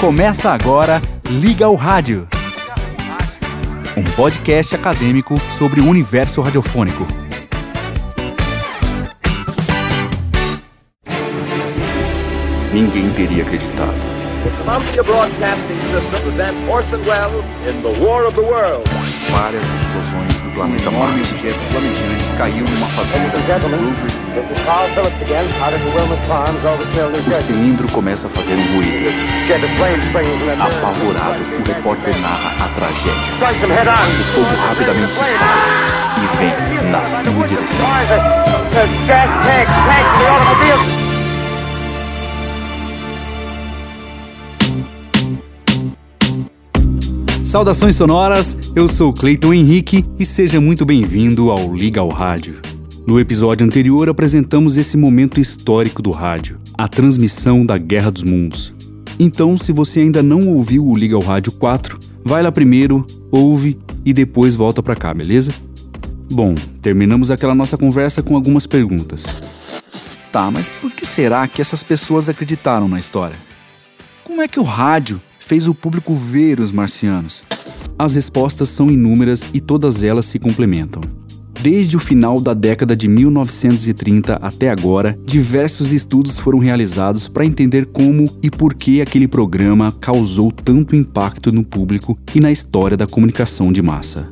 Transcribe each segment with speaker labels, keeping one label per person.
Speaker 1: Começa agora Liga o Rádio. Um podcast acadêmico sobre o universo radiofônico. Ninguém teria acreditado.
Speaker 2: Columbia Broadcasting System presents Orson Welles in The War of the Worlds.
Speaker 1: Várias explosões do planeta Marte. objeto flamejante caiu numa fazenda. O cilindro começa a fazer um ruído. Apavorado, o repórter narra a tragédia. O fogo rapidamente se espalha e vem na sua direção. Saudações sonoras, eu sou Cleiton Henrique e seja muito bem-vindo ao Liga ao Rádio. No episódio anterior apresentamos esse momento histórico do rádio, a transmissão da Guerra dos Mundos. Então, se você ainda não ouviu o Liga ao Rádio 4, vai lá primeiro, ouve e depois volta pra cá, beleza? Bom, terminamos aquela nossa conversa com algumas perguntas. Tá, mas por que será que essas pessoas acreditaram na história? Como é que o rádio fez o público ver os marcianos? As respostas são inúmeras e todas elas se complementam. Desde o final da década de 1930 até agora, diversos estudos foram realizados para entender como e por que aquele programa causou tanto impacto no público e na história da comunicação de massa.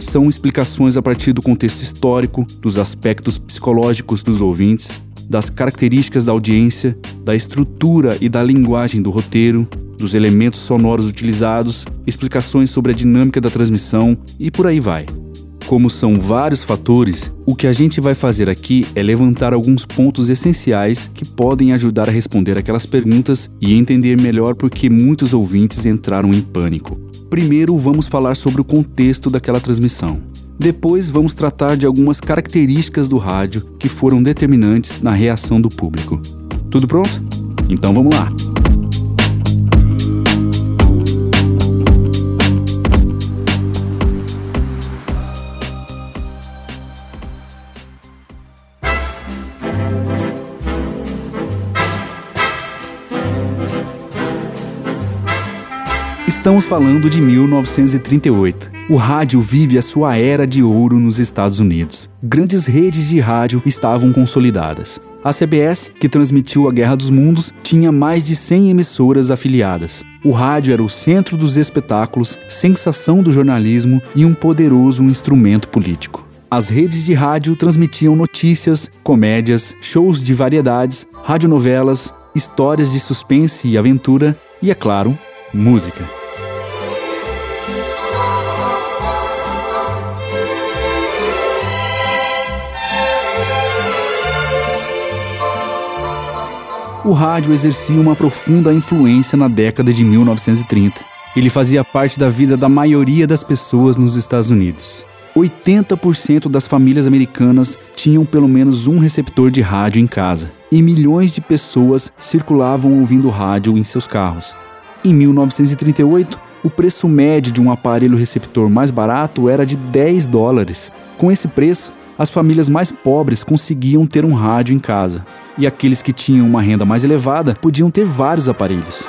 Speaker 1: São explicações a partir do contexto histórico, dos aspectos psicológicos dos ouvintes, das características da audiência, da estrutura e da linguagem do roteiro, dos elementos sonoros utilizados, explicações sobre a dinâmica da transmissão e por aí vai. Como são vários fatores, o que a gente vai fazer aqui é levantar alguns pontos essenciais que podem ajudar a responder aquelas perguntas e entender melhor por que muitos ouvintes entraram em pânico. Primeiro, vamos falar sobre o contexto daquela transmissão. Depois, vamos tratar de algumas características do rádio que foram determinantes na reação do público. Tudo pronto? Então vamos lá! Estamos falando de 1938. O rádio vive a sua era de ouro nos Estados Unidos. Grandes redes de rádio estavam consolidadas. A CBS, que transmitiu a Guerra dos Mundos, tinha mais de 100 emissoras afiliadas. O rádio era o centro dos espetáculos, sensação do jornalismo e um poderoso instrumento político. As redes de rádio transmitiam notícias, comédias, shows de variedades, radionovelas, histórias de suspense e aventura e, é claro, música. O rádio exercia uma profunda influência na década de 1930. Ele fazia parte da vida da maioria das pessoas nos Estados Unidos. 80% das famílias americanas tinham pelo menos um receptor de rádio em casa, e milhões de pessoas circulavam ouvindo rádio em seus carros. Em 1938, o preço médio de um aparelho receptor mais barato era de 10 dólares. Com esse preço, as famílias mais pobres conseguiam ter um rádio em casa, e aqueles que tinham uma renda mais elevada podiam ter vários aparelhos.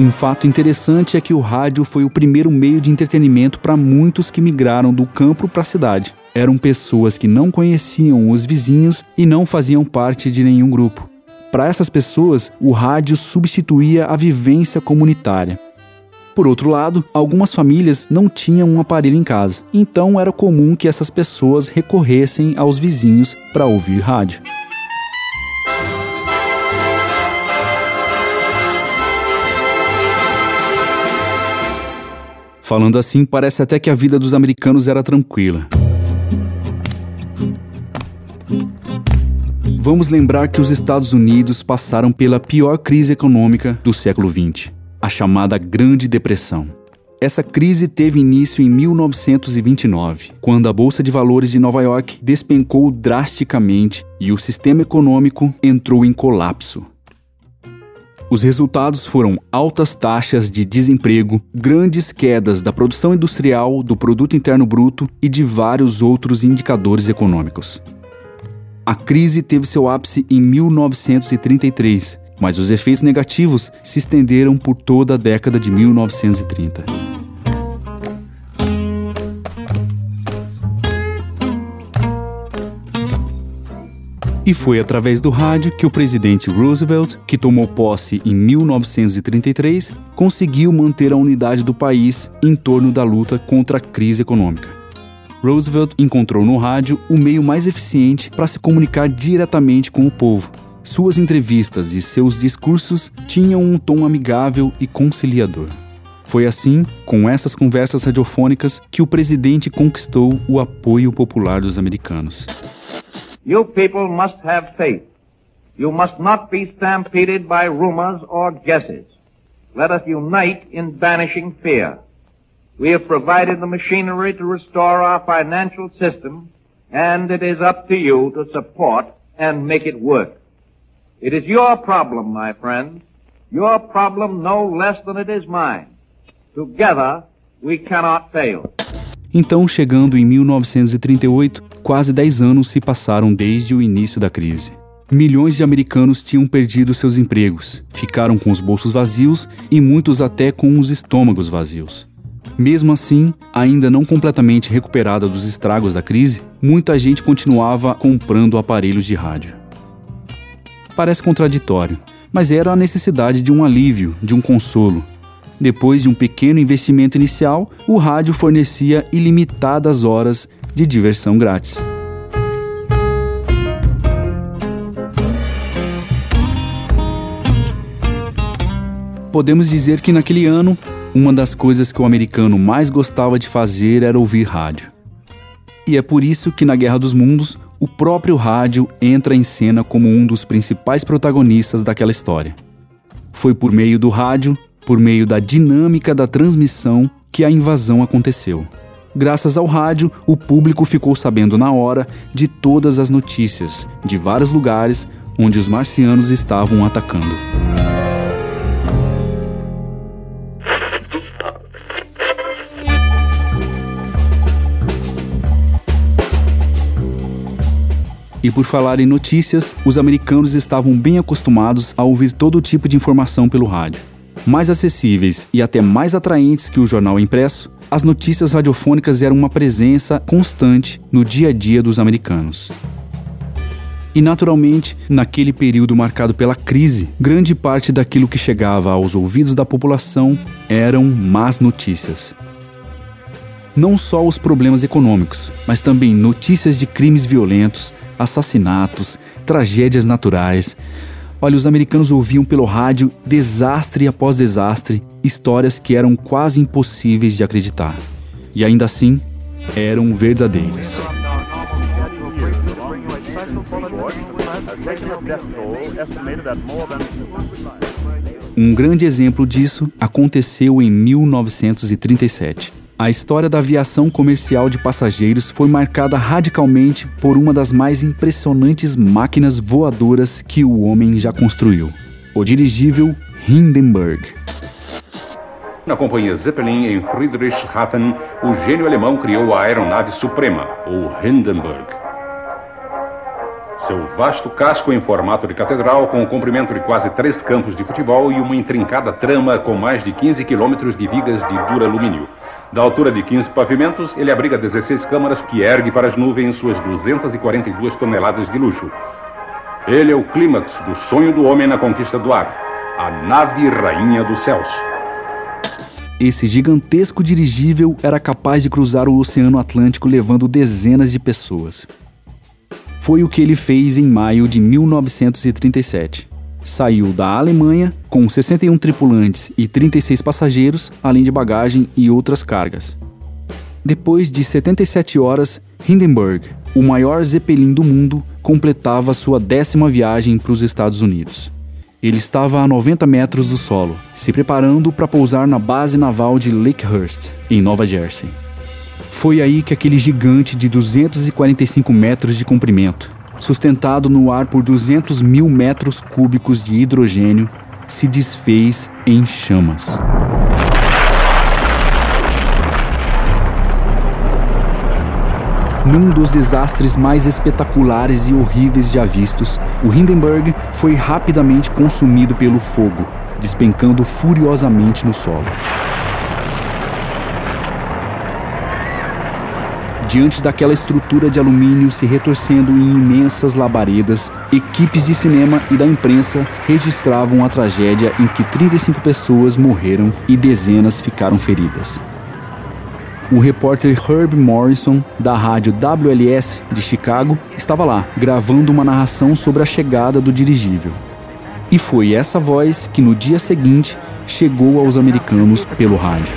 Speaker 1: Um fato interessante é que o rádio foi o primeiro meio de entretenimento para muitos que migraram do campo para a cidade. Eram pessoas que não conheciam os vizinhos e não faziam parte de nenhum grupo. Para essas pessoas, o rádio substituía a vivência comunitária. Por outro lado, algumas famílias não tinham um aparelho em casa, então era comum que essas pessoas recorressem aos vizinhos para ouvir rádio. Falando assim, parece até que a vida dos americanos era tranquila. Vamos lembrar que os Estados Unidos passaram pela pior crise econômica do século XX, a chamada Grande Depressão. Essa crise teve início em 1929, quando a Bolsa de Valores de Nova York despencou drasticamente e o sistema econômico entrou em colapso. Os resultados foram altas taxas de desemprego, grandes quedas da produção industrial, do produto interno bruto e de vários outros indicadores econômicos. A crise teve seu ápice em 1933, mas os efeitos negativos se estenderam por toda a década de 1930. E foi através do rádio que o presidente Roosevelt, que tomou posse em 1933, conseguiu manter a unidade do país em torno da luta contra a crise econômica. Roosevelt encontrou no rádio o meio mais eficiente para se comunicar diretamente com o povo. Suas entrevistas e seus discursos tinham um tom amigável e conciliador. Foi assim, com essas conversas radiofônicas, que o presidente conquistou o apoio popular dos americanos.
Speaker 3: You people must have faith. You must not be stampeded by rumors or guesses. Let us unite in banishing fear. We have provided the machinery to restore our financial system, and it is up to you to support and make it work. It is your problem, my your problem no less than it is mine. Together, we cannot fail.
Speaker 1: Então, chegando em 1938, quase 10 anos se passaram desde o início da crise. Milhões de americanos tinham perdido seus empregos, ficaram com os bolsos vazios e muitos até com os estômagos vazios. Mesmo assim, ainda não completamente recuperada dos estragos da crise, muita gente continuava comprando aparelhos de rádio. Parece contraditório, mas era a necessidade de um alívio, de um consolo, depois de um pequeno investimento inicial, o rádio fornecia ilimitadas horas de diversão grátis. Podemos dizer que naquele ano, uma das coisas que o americano mais gostava de fazer era ouvir rádio. E é por isso que na Guerra dos Mundos, o próprio rádio entra em cena como um dos principais protagonistas daquela história. Foi por meio do rádio por meio da dinâmica da transmissão que a invasão aconteceu. Graças ao rádio, o público ficou sabendo na hora de todas as notícias de vários lugares onde os marcianos estavam atacando. E por falar em notícias, os americanos estavam bem acostumados a ouvir todo tipo de informação pelo rádio mais acessíveis e até mais atraentes que o jornal impresso, as notícias radiofônicas eram uma presença constante no dia a dia dos americanos. E naturalmente, naquele período marcado pela crise, grande parte daquilo que chegava aos ouvidos da população eram más notícias. Não só os problemas econômicos, mas também notícias de crimes violentos, assassinatos, tragédias naturais, Olha, os americanos ouviam pelo rádio desastre após desastre, histórias que eram quase impossíveis de acreditar. E ainda assim, eram verdadeiras. Um grande exemplo disso aconteceu em 1937. A história da aviação comercial de passageiros foi marcada radicalmente por uma das mais impressionantes máquinas voadoras que o homem já construiu: o dirigível Hindenburg.
Speaker 4: Na companhia Zeppelin em Friedrichshafen, o gênio alemão criou a aeronave suprema, o Hindenburg. Seu vasto casco em formato de catedral, com o comprimento de quase três campos de futebol e uma intrincada trama com mais de 15 quilômetros de vigas de duralumínio. Da altura de 15 pavimentos, ele abriga 16 câmaras que ergue para as nuvens suas 242 toneladas de luxo. Ele é o clímax do sonho do homem na conquista do ar, a nave rainha dos céus.
Speaker 1: Esse gigantesco dirigível era capaz de cruzar o Oceano Atlântico levando dezenas de pessoas. Foi o que ele fez em maio de 1937 saiu da Alemanha com 61 tripulantes e 36 passageiros, além de bagagem e outras cargas. Depois de 77 horas, Hindenburg, o maior Zeppelin do mundo, completava sua décima viagem para os Estados Unidos. Ele estava a 90 metros do solo, se preparando para pousar na base naval de Lakehurst, em Nova Jersey. Foi aí que aquele gigante de 245 metros de comprimento, sustentado no ar por 200 mil metros cúbicos de hidrogênio, se desfez em chamas. Num dos desastres mais espetaculares e horríveis já vistos, o Hindenburg foi rapidamente consumido pelo fogo, despencando furiosamente no solo. Diante daquela estrutura de alumínio se retorcendo em imensas labaredas, equipes de cinema e da imprensa registravam a tragédia em que 35 pessoas morreram e dezenas ficaram feridas. O repórter Herb Morrison, da rádio WLS de Chicago, estava lá, gravando uma narração sobre a chegada do dirigível. E foi essa voz que no dia seguinte chegou aos americanos pelo rádio.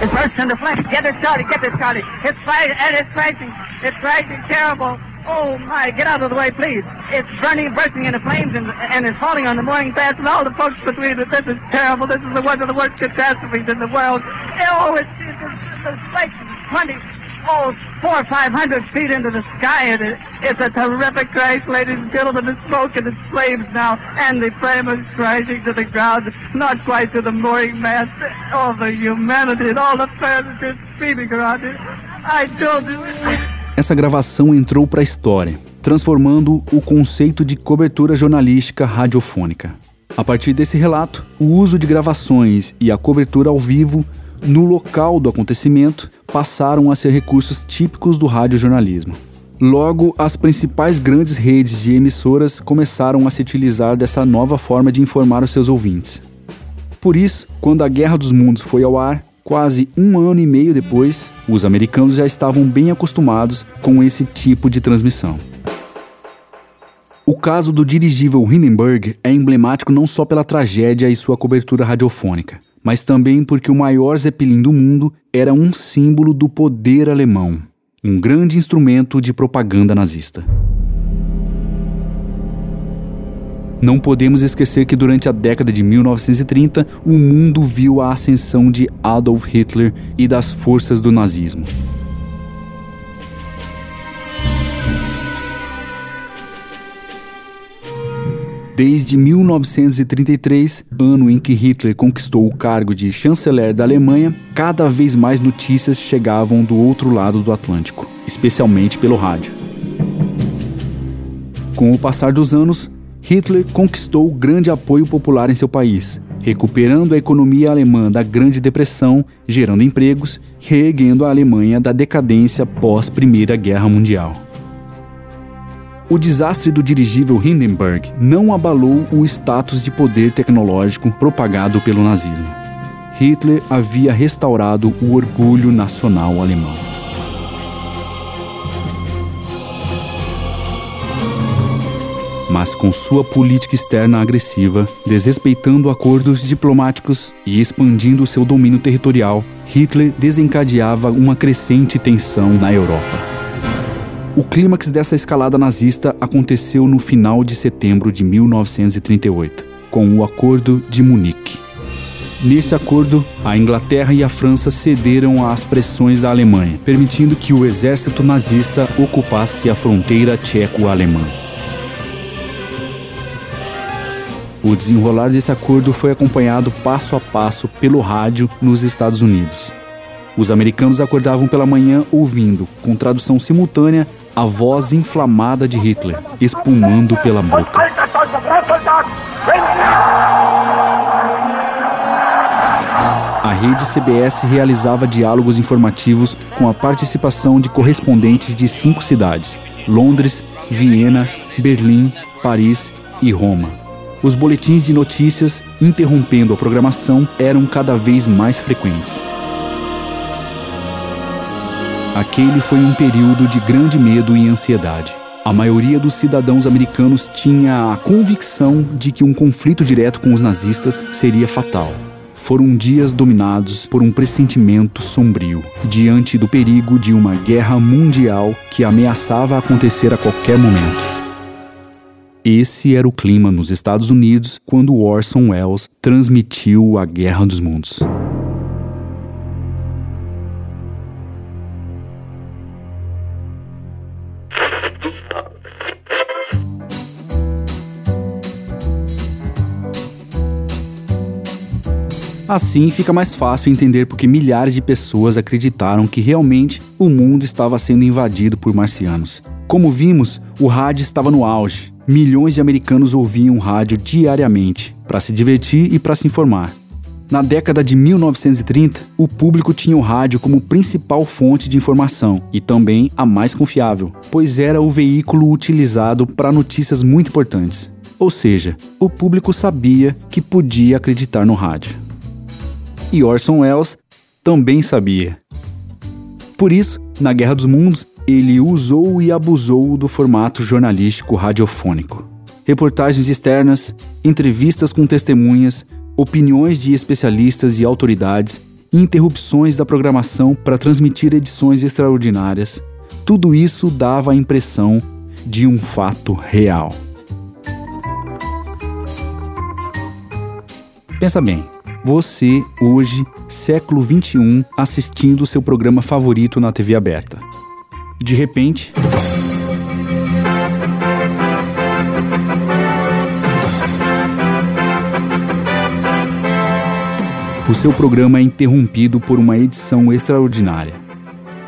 Speaker 5: Oh my, get out of the way, please. It's burning, bursting into flames, and, and it's falling on the mooring paths and all the folks between it. This is terrible. This is one of the worst catastrophes in the world. Oh, it's, it's, it's, it's like 20, oh, four or five hundred feet into the sky, and it, it's a terrific crash, ladies and gentlemen. The smoke and the flames now, and the flame is crashing to the ground, not quite to the mooring mast. All the humanity and all the furniture screaming around it. I you.
Speaker 1: Essa gravação entrou para a história, transformando o conceito de cobertura jornalística radiofônica. A partir desse relato, o uso de gravações e a cobertura ao vivo no local do acontecimento passaram a ser recursos típicos do radiojornalismo. Logo, as principais grandes redes de emissoras começaram a se utilizar dessa nova forma de informar os seus ouvintes. Por isso, quando a Guerra dos Mundos foi ao ar, quase um ano e meio depois, os americanos já estavam bem acostumados com esse tipo de transmissão. O caso do dirigível Hindenburg é emblemático não só pela tragédia e sua cobertura radiofônica, mas também porque o maior Zeppelin do mundo era um símbolo do poder alemão, um grande instrumento de propaganda nazista. Não podemos esquecer que durante a década de 1930, o mundo viu a ascensão de Adolf Hitler e das forças do nazismo. Desde 1933, ano em que Hitler conquistou o cargo de chanceler da Alemanha, cada vez mais notícias chegavam do outro lado do Atlântico, especialmente pelo rádio. Com o passar dos anos, Hitler conquistou grande apoio popular em seu país, recuperando a economia alemã da Grande Depressão, gerando empregos, reerguendo a Alemanha da decadência pós Primeira Guerra Mundial. O desastre do dirigível Hindenburg não abalou o status de poder tecnológico propagado pelo nazismo. Hitler havia restaurado o orgulho nacional alemão. Mas com sua política externa agressiva, desrespeitando acordos diplomáticos e expandindo seu domínio territorial, Hitler desencadeava uma crescente tensão na Europa. O clímax dessa escalada nazista aconteceu no final de setembro de 1938, com o Acordo de Munique. Nesse acordo, a Inglaterra e a França cederam às pressões da Alemanha, permitindo que o exército nazista ocupasse a fronteira tcheco-alemã. O desenrolar desse acordo foi acompanhado passo a passo pelo rádio nos Estados Unidos. Os americanos acordavam pela manhã ouvindo, com tradução simultâea, a voz inflamada de Hitler, espumando pela boca. A rede CBS realizava diálogos informativos com a participação de correspondentes de cinco cidades: Londres, Viena, Berlim, Paris e Roma. Os boletins de notícias, interrompendo a programação, eram cada vez mais frequentes. Aquele foi um período de grande medo e ansiedade. A maioria dos cidadãos americanos tinha a convicção de que um conflito direto com os nazistas seria fatal. Foram dias dominados por um pressentimento sombrio, diante do perigo de uma guerra mundial que ameaçava acontecer a qualquer momento. Esse era o clima nos Estados Unidos quando Orson Welles transmitiu a Guerra dos Mundos. Assim fica mais fácil entender porque milhares de pessoas acreditaram que realmente o mundo estava sendo invadido por marcianos. Como vimos, o rádio estava no auge. Milhões de americanos ouviam rádio diariamente para se divertir e para se informar. Na década de 1930, o público tinha o rádio como principal fonte de informação e também a mais confiável, pois era o veículo utilizado para notícias muito importantes. Ou seja, o público sabia que podia acreditar no rádio. E Orson Welles também sabia. Por isso, na Guerra dos Mundos, ele usou e abusou do formato jornalístico radiofônico. Reportagens externas, entrevistas com testemunhas, opiniões de especialistas e autoridades, interrupções da programação para transmitir edições extraordinárias. Tudo isso dava a impressão de um fato real. Pensa bem, você hoje, século 21, assistindo seu programa favorito na TV aberta. De repente, o seu programa é interrompido por uma edição extraordinária.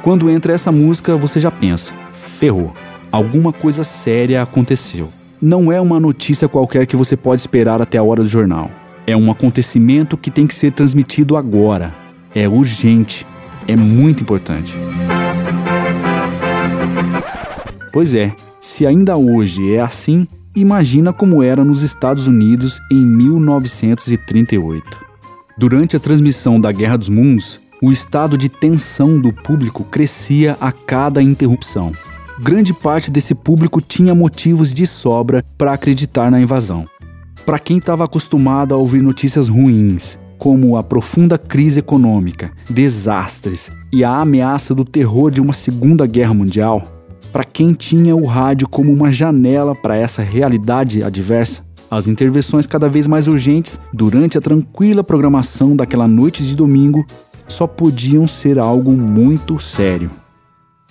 Speaker 1: Quando entra essa música, você já pensa: ferrou, alguma coisa séria aconteceu. Não é uma notícia qualquer que você pode esperar até a hora do jornal. É um acontecimento que tem que ser transmitido agora. É urgente. É muito importante. Pois é, se ainda hoje é assim, imagina como era nos Estados Unidos em 1938. Durante a transmissão da Guerra dos Mundos, o estado de tensão do público crescia a cada interrupção. Grande parte desse público tinha motivos de sobra para acreditar na invasão. Para quem estava acostumado a ouvir notícias ruins, como a profunda crise econômica, desastres e a ameaça do terror de uma Segunda Guerra Mundial, para quem tinha o rádio como uma janela para essa realidade adversa, as intervenções cada vez mais urgentes durante a tranquila programação daquela noite de domingo só podiam ser algo muito sério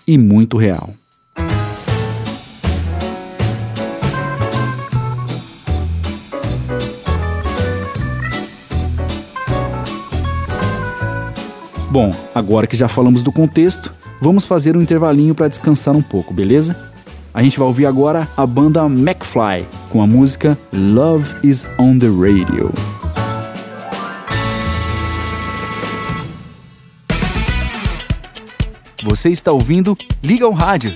Speaker 1: e muito real. Bom, agora que já falamos do contexto, vamos fazer um intervalinho para descansar um pouco, beleza? A gente vai ouvir agora a banda McFly com a música Love is on the Radio. Você está ouvindo Liga ao Rádio.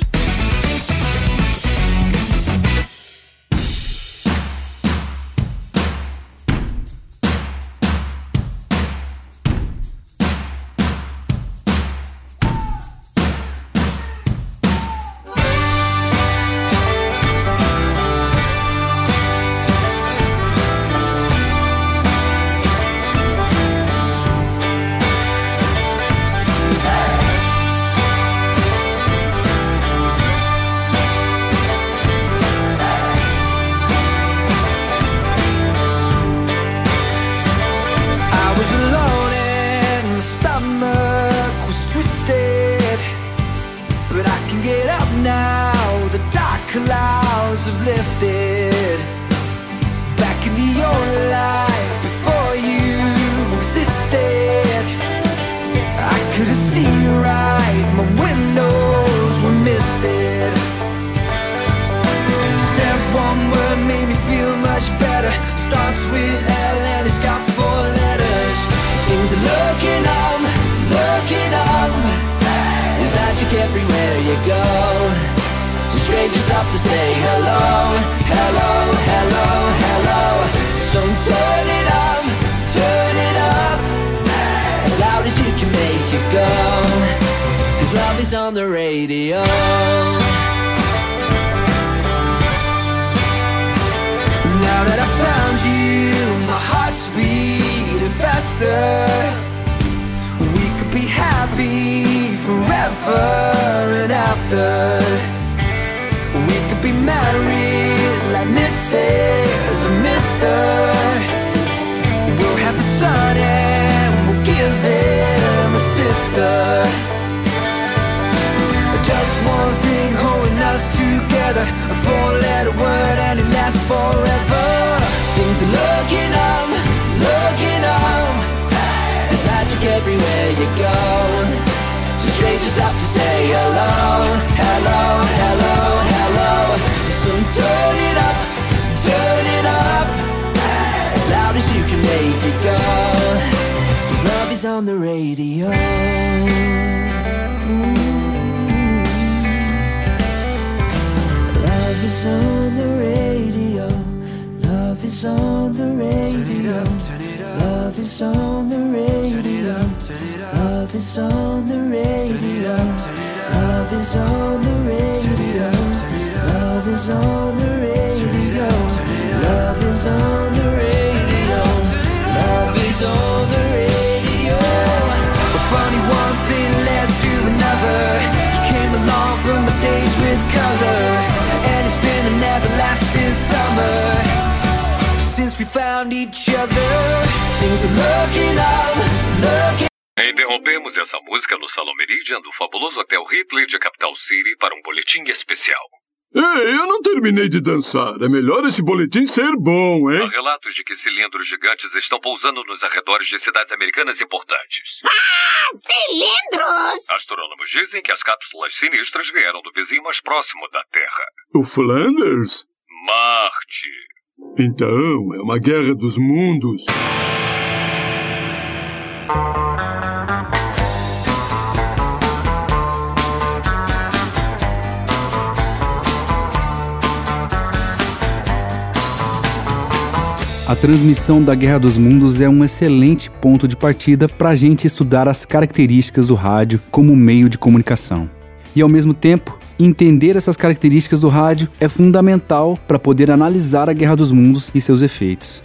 Speaker 6: Love is on the radio. Love is on the radio. Love is on the radio. Love is on the radio. Love is on the radio. Love is on the radio. A funny one thing led to another. You came along from my days with color, and it's been an everlasting summer since we found each other.
Speaker 7: Interrompemos essa música no Salão Meridian do fabuloso Hotel Hitler de Capital City para um boletim especial.
Speaker 8: Ei, eu não terminei de dançar. É melhor esse boletim ser bom,
Speaker 7: Há
Speaker 8: hein?
Speaker 7: relatos de que cilindros gigantes estão pousando nos arredores de cidades americanas importantes.
Speaker 9: Cilindros!
Speaker 7: Astrônomos dizem que as cápsulas sinistras vieram do vizinho mais próximo da Terra,
Speaker 8: O Flanders?
Speaker 7: Marte.
Speaker 8: Então, é uma guerra dos mundos.
Speaker 1: A transmissão da Guerra dos Mundos é um excelente ponto de partida para a gente estudar as características do rádio como meio de comunicação. E ao mesmo tempo, entender essas características do rádio é fundamental para poder analisar a Guerra dos Mundos e seus efeitos.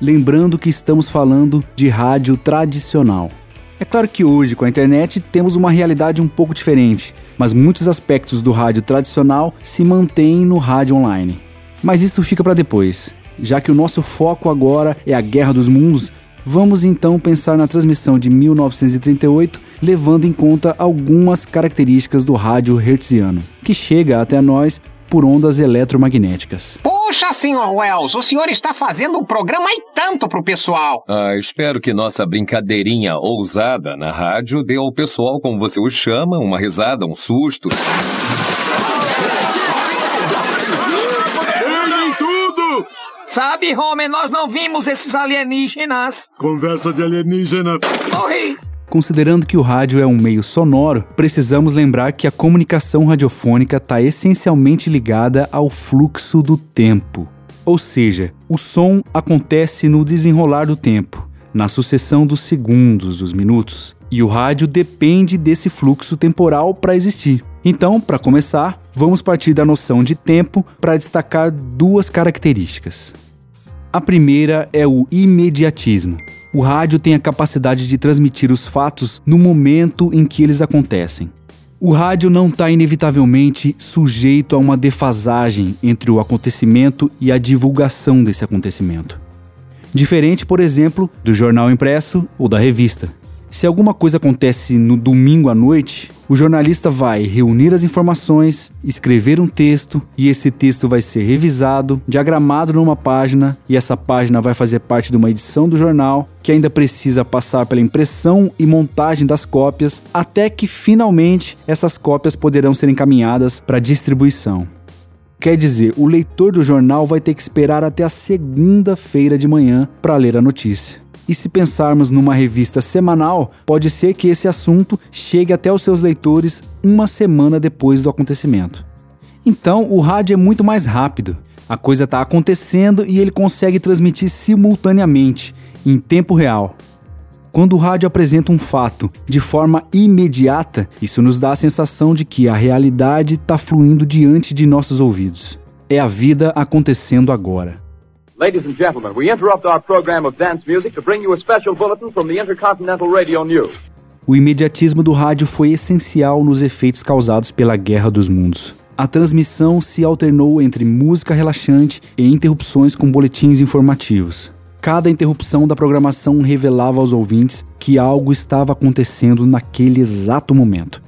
Speaker 1: Lembrando que estamos falando de rádio tradicional. É claro que hoje, com a internet, temos uma realidade um pouco diferente, mas muitos aspectos do rádio tradicional se mantêm no rádio online. Mas isso fica para depois. Já que o nosso foco agora é a Guerra dos Mundos, vamos então pensar na transmissão de 1938, levando em conta algumas características do rádio hertziano, que chega até nós por ondas eletromagnéticas.
Speaker 10: Puxa, senhor Wells, o senhor está fazendo um programa e tanto pro pessoal.
Speaker 11: Ah, espero que nossa brincadeirinha ousada na rádio dê ao pessoal, como você o chama, uma risada, um susto.
Speaker 10: Sabe, Homer, nós não vimos esses alienígenas.
Speaker 8: Conversa de alienígena.
Speaker 10: Morri.
Speaker 1: Considerando que o rádio é um meio sonoro, precisamos lembrar que a comunicação radiofônica está essencialmente ligada ao fluxo do tempo. Ou seja, o som acontece no desenrolar do tempo, na sucessão dos segundos, dos minutos, e o rádio depende desse fluxo temporal para existir. Então, para começar, vamos partir da noção de tempo para destacar duas características. A primeira é o imediatismo. O rádio tem a capacidade de transmitir os fatos no momento em que eles acontecem. O rádio não está inevitavelmente sujeito a uma defasagem entre o acontecimento e a divulgação desse acontecimento. Diferente, por exemplo, do jornal impresso ou da revista. Se alguma coisa acontece no domingo à noite, o jornalista vai reunir as informações, escrever um texto e esse texto vai ser revisado, diagramado numa página e essa página vai fazer parte de uma edição do jornal que ainda precisa passar pela impressão e montagem das cópias até que finalmente essas cópias poderão ser encaminhadas para distribuição. Quer dizer, o leitor do jornal vai ter que esperar até a segunda-feira de manhã para ler a notícia. E se pensarmos numa revista semanal, pode ser que esse assunto chegue até os seus leitores uma semana depois do acontecimento. Então, o rádio é muito mais rápido. A coisa está acontecendo e ele consegue transmitir simultaneamente, em tempo real. Quando o rádio apresenta um fato de forma imediata, isso nos dá a sensação de que a realidade está fluindo diante de nossos ouvidos. É a vida acontecendo agora.
Speaker 2: Ladies and gentlemen, we interrupt our program of dance music to bring you a special bulletin from the Intercontinental Radio News.
Speaker 1: O imediatismo do rádio foi essencial nos efeitos causados pela Guerra dos Mundos. A transmissão se alternou entre música relaxante e interrupções com boletins informativos. Cada interrupção da programação revelava aos ouvintes que algo estava acontecendo naquele exato momento.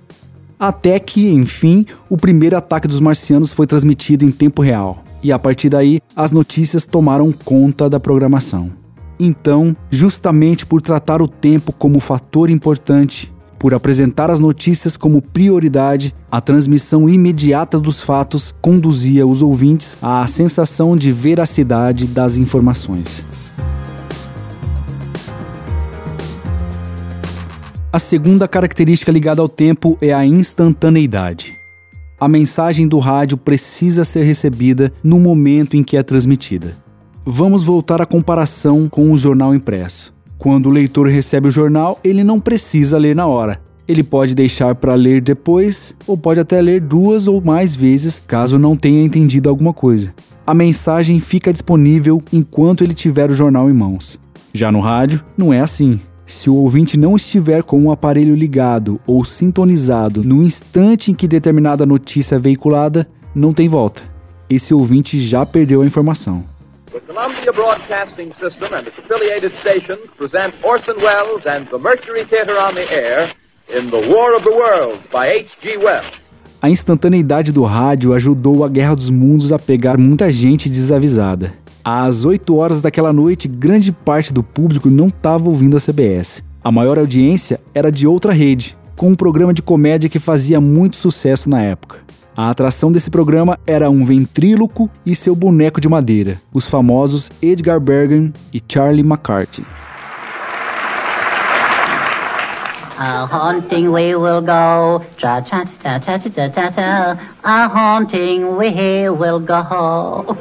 Speaker 1: Até que, enfim, o primeiro ataque dos marcianos foi transmitido em tempo real, e a partir daí as notícias tomaram conta da programação. Então, justamente por tratar o tempo como fator importante, por apresentar as notícias como prioridade, a transmissão imediata dos fatos conduzia os ouvintes à sensação de veracidade das informações. A segunda característica ligada ao tempo é a instantaneidade. A mensagem do rádio precisa ser recebida no momento em que é transmitida. Vamos voltar à comparação com o jornal impresso. Quando o leitor recebe o jornal, ele não precisa ler na hora. Ele pode deixar para ler depois, ou pode até ler duas ou mais vezes, caso não tenha entendido alguma coisa. A mensagem fica disponível enquanto ele tiver o jornal em mãos. Já no rádio, não é assim. Se o ouvinte não estiver com o aparelho ligado ou sintonizado no instante em que determinada notícia é veiculada, não tem volta. Esse ouvinte já perdeu a informação.
Speaker 2: The Columbia Broadcasting System and its affiliated stations present Orson Welles and the Mercury Theater on the Air in The War of the Worlds by H.G. Wells.
Speaker 1: A instantaneidade do rádio ajudou a Guerra dos Mundos a pegar muita gente desavisada. Às 8 horas daquela noite, grande parte do público não estava ouvindo a CBS. A maior audiência era de outra rede, com um programa de comédia que fazia muito sucesso na época. A atração desse programa era um ventríloco e seu boneco de madeira, os famosos Edgar Bergen e Charlie McCarthy.
Speaker 9: A haunting we will go, cha cha cha cha cha cha cha cha. A haunting we will go.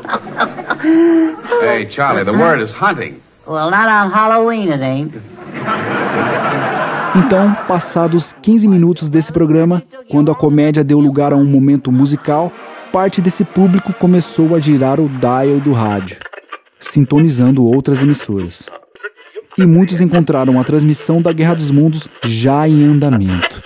Speaker 12: Hey, Charlie, the word is hunting.
Speaker 9: well, not on Halloween, it ain't.
Speaker 1: Então, passados 15 minutos desse programa, quando a comédia deu lugar a um momento musical, parte desse público começou a girar o dial do rádio, sintonizando outras emissoras e muitos encontraram a transmissão da Guerra dos Mundos já em andamento.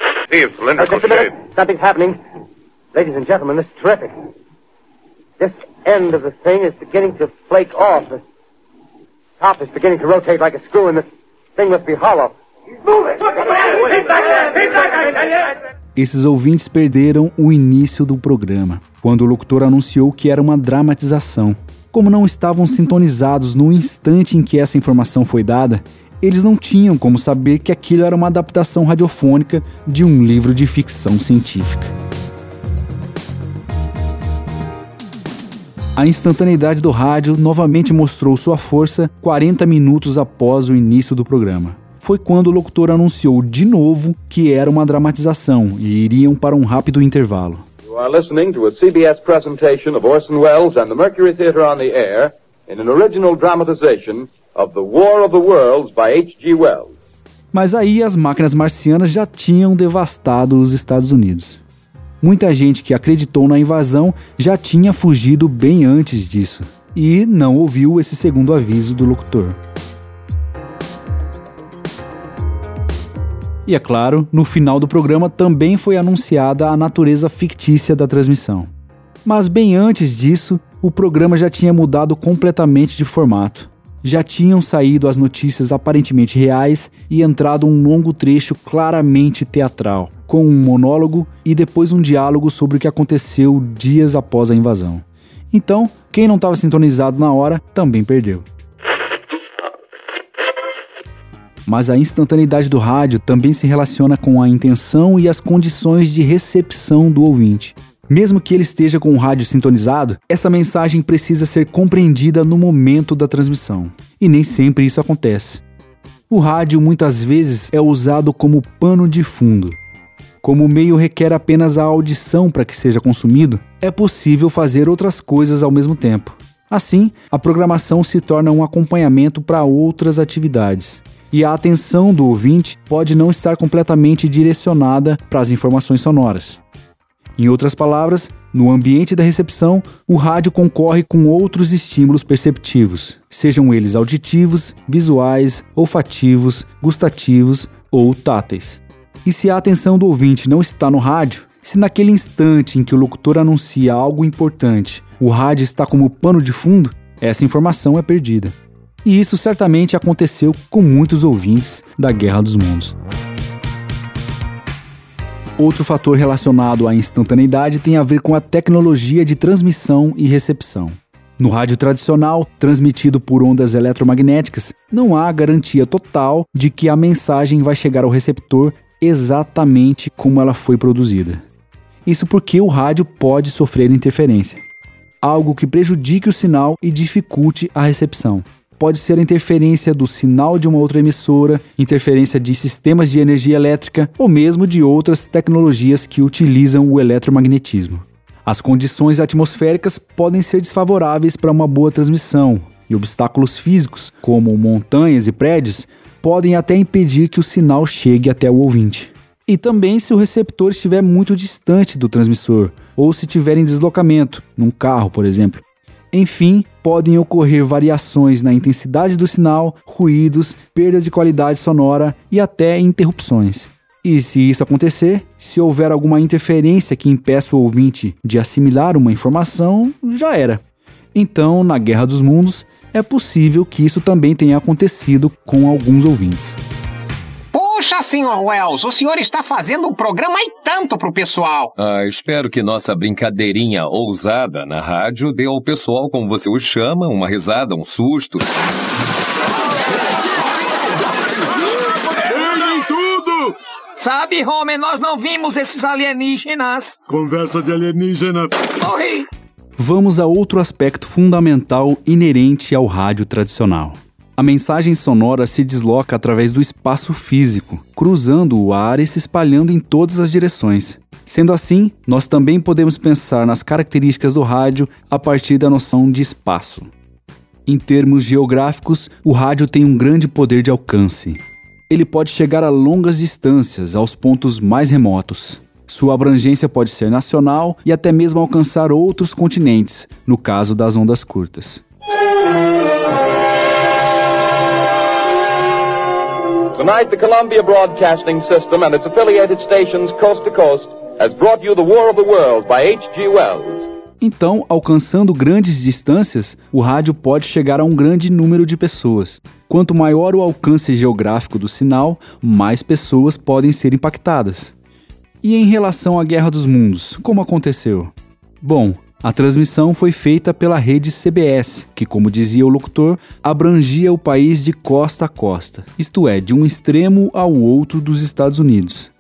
Speaker 1: Esses ouvintes perderam o início do programa, quando o locutor anunciou que era uma dramatização. Como não estavam sintonizados no instante em que essa informação foi dada, eles não tinham como saber que aquilo era uma adaptação radiofônica de um livro de ficção científica. A instantaneidade do rádio novamente mostrou sua força 40 minutos após o início do programa. Foi quando o locutor anunciou de novo que era uma dramatização e iriam para um rápido intervalo.
Speaker 2: Are listening to a CBS presentation of Orson Welles and the Mercury Theater on the Air in an original dramatization of The War of the Worlds by H.G. Wells.
Speaker 1: Mas aí as máquinas marcianas já tinham devastado os Estados Unidos. Muita gente que acreditou na invasão já tinha fugido bem antes disso e não ouviu esse segundo aviso do locutor. E é claro, no final do programa também foi anunciada a natureza fictícia da transmissão. Mas bem antes disso, o programa já tinha mudado completamente de formato. Já tinham saído as notícias aparentemente reais e entrado um longo trecho claramente teatral, com um monólogo e depois um diálogo sobre o que aconteceu dias após a invasão. Então, quem não estava sintonizado na hora também perdeu. Mas a instantaneidade do rádio também se relaciona com a intenção e as condições de recepção do ouvinte. Mesmo que ele esteja com o rádio sintonizado, essa mensagem precisa ser compreendida no momento da transmissão. E nem sempre isso acontece. O rádio muitas vezes é usado como pano de fundo. Como o meio requer apenas a audição para que seja consumido, é possível fazer outras coisas ao mesmo tempo. Assim, a programação se torna um acompanhamento para outras atividades. E a atenção do ouvinte pode não estar completamente direcionada para as informações sonoras. Em outras palavras, no ambiente da recepção, o rádio concorre com outros estímulos perceptivos, sejam eles auditivos, visuais, olfativos, gustativos ou táteis. E se a atenção do ouvinte não está no rádio, se naquele instante em que o locutor anuncia algo importante, o rádio está como pano de fundo, essa informação é perdida. E isso certamente aconteceu com muitos ouvintes da Guerra dos Mundos. Outro fator relacionado à instantaneidade tem a ver com a tecnologia de transmissão e recepção. No rádio tradicional, transmitido por ondas eletromagnéticas, não há garantia total de que a mensagem vai chegar ao receptor exatamente como ela foi produzida. Isso porque o rádio pode sofrer interferência, algo que prejudique o sinal e dificulte a recepção. Pode ser a interferência do sinal de uma outra emissora, interferência de sistemas de energia elétrica ou mesmo de outras tecnologias que utilizam o eletromagnetismo. As condições atmosféricas podem ser desfavoráveis para uma boa transmissão, e obstáculos físicos, como montanhas e prédios, podem até impedir que o sinal chegue até o ouvinte. E também se o receptor estiver muito distante do transmissor, ou se tiver em deslocamento, num carro, por exemplo. Enfim, podem ocorrer variações na intensidade do sinal, ruídos, perda de qualidade sonora e até interrupções. E se isso acontecer, se houver alguma interferência que impeça o ouvinte de assimilar uma informação, já era. Então, na Guerra dos Mundos, é possível que isso também tenha acontecido com alguns ouvintes.
Speaker 10: Puxa, Sr. Wells, o senhor está fazendo um programa e tanto pro pessoal.
Speaker 11: Ah, espero que nossa brincadeirinha ousada na rádio dê ao pessoal, como você o chama, uma risada, um susto.
Speaker 13: Sabe, Homer, nós não vimos esses alienígenas.
Speaker 8: Conversa de alienígena.
Speaker 13: Morri!
Speaker 1: Vamos a outro aspecto fundamental inerente ao rádio tradicional. A mensagem sonora se desloca através do espaço físico, cruzando o ar e se espalhando em todas as direções. Sendo assim, nós também podemos pensar nas características do rádio a partir da noção de espaço. Em termos geográficos, o rádio tem um grande poder de alcance. Ele pode chegar a longas distâncias, aos pontos mais remotos. Sua abrangência pode ser nacional e até mesmo alcançar outros continentes, no caso das ondas curtas.
Speaker 2: Tonight, the Columbia Broadcasting System and its affiliated stations coast to coast has brought you The War of the World by H.G. Wells.
Speaker 1: Então, alcançando grandes distâncias, o rádio pode chegar a um grande número de pessoas. Quanto maior o alcance geográfico do sinal, mais pessoas podem ser impactadas. E em relação à Guerra dos Mundos, como aconteceu? Bom, a transmissão foi feita pela rede CBS, que, como dizia o locutor, abrangia o país de costa a costa, isto é, de um extremo ao outro dos Estados Unidos.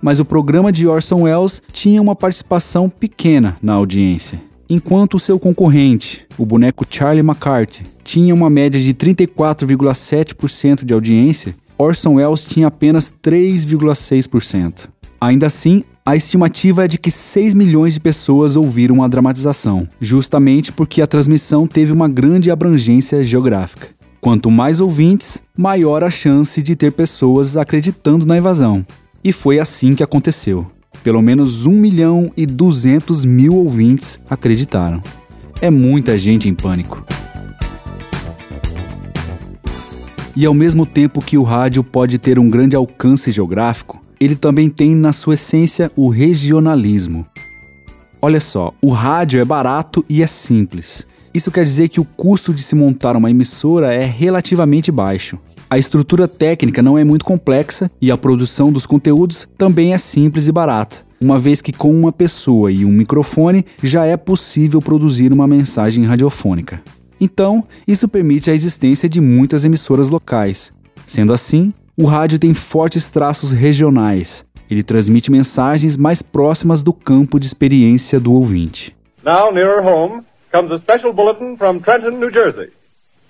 Speaker 1: Mas o programa de Orson Welles tinha uma participação pequena na audiência, enquanto o seu concorrente, o boneco Charlie McCarthy, tinha uma média de 34,7% de audiência, Orson Welles tinha apenas 3,6%. Ainda assim, a estimativa é de que 6 milhões de pessoas ouviram a dramatização, justamente porque a transmissão teve uma grande abrangência geográfica. Quanto mais ouvintes, maior a chance de ter pessoas acreditando na invasão. E foi assim que aconteceu. Pelo menos 1 milhão e 200 mil ouvintes acreditaram. É muita gente em pânico. E ao mesmo tempo que o rádio pode ter um grande alcance geográfico, ele também tem na sua essência o regionalismo. Olha só, o rádio é barato e é simples. Isso quer dizer que o custo de se montar uma emissora é relativamente baixo. A estrutura técnica não é muito complexa e a produção dos conteúdos também é simples e barata, uma vez que com uma pessoa e um microfone já é possível produzir uma mensagem radiofônica. Então, isso permite a existência de muitas emissoras locais. Sendo assim, o rádio tem fortes traços regionais. Ele transmite mensagens mais próximas do campo de experiência do ouvinte.
Speaker 2: Now, nearer home, comes a special bulletin from Trenton, New Jersey.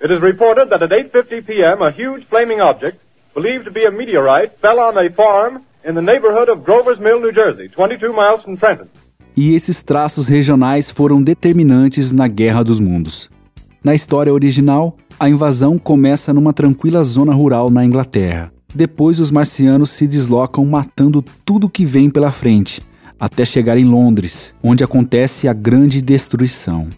Speaker 2: It is reported that at 8.50 p.m., a huge flaming object, believed to be a meteorite, fell on a farm in the neighborhood of Grover's Mill, New Jersey, 22 miles from Trenton.
Speaker 1: E esses traços regionais foram determinantes na Guerra dos Mundos. Na história original, a invasão começa numa tranquila zona rural na Inglaterra. Depois, os marcianos se deslocam matando tudo que vem pela frente, até chegar em Londres, onde acontece a grande destruição.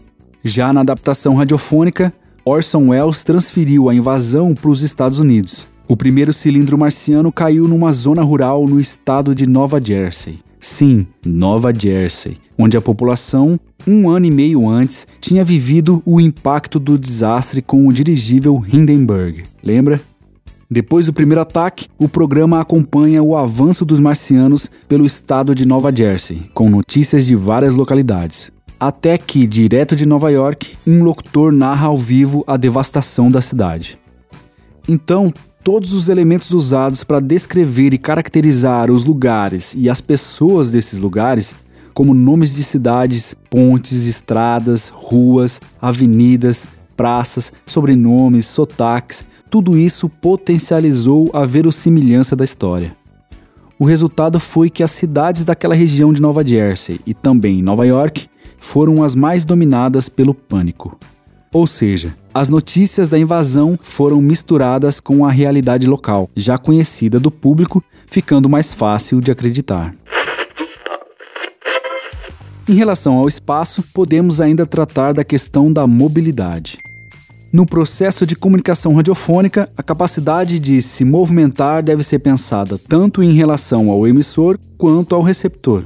Speaker 1: Já na adaptação radiofônica, Orson Welles transferiu a invasão para os Estados Unidos. O primeiro cilindro marciano caiu numa zona rural no estado de Nova Jersey. Sim, Nova Jersey, onde a população, um ano e meio antes, tinha vivido o impacto do desastre com o dirigível Hindenburg. Lembra? Depois do primeiro ataque, o programa acompanha o avanço dos marcianos pelo estado de Nova Jersey, com notícias de várias localidades. Até que, direto de Nova York, um locutor narra ao vivo a devastação da cidade. Então, todos os elementos usados para descrever e caracterizar os lugares e as pessoas desses lugares, como nomes de cidades, pontes, estradas, ruas, avenidas, praças, sobrenomes, sotaques, tudo isso potencializou a verossimilhança da história. O resultado foi que as cidades daquela região de Nova Jersey e também Nova York foram as mais dominadas pelo pânico. Ou seja, as notícias da invasão foram misturadas com a realidade local, já conhecida do público, ficando mais fácil de acreditar. Em relação ao espaço, podemos ainda tratar da questão da mobilidade. No processo de comunicação radiofônica, a capacidade de se movimentar deve ser pensada tanto em relação ao emissor quanto ao receptor.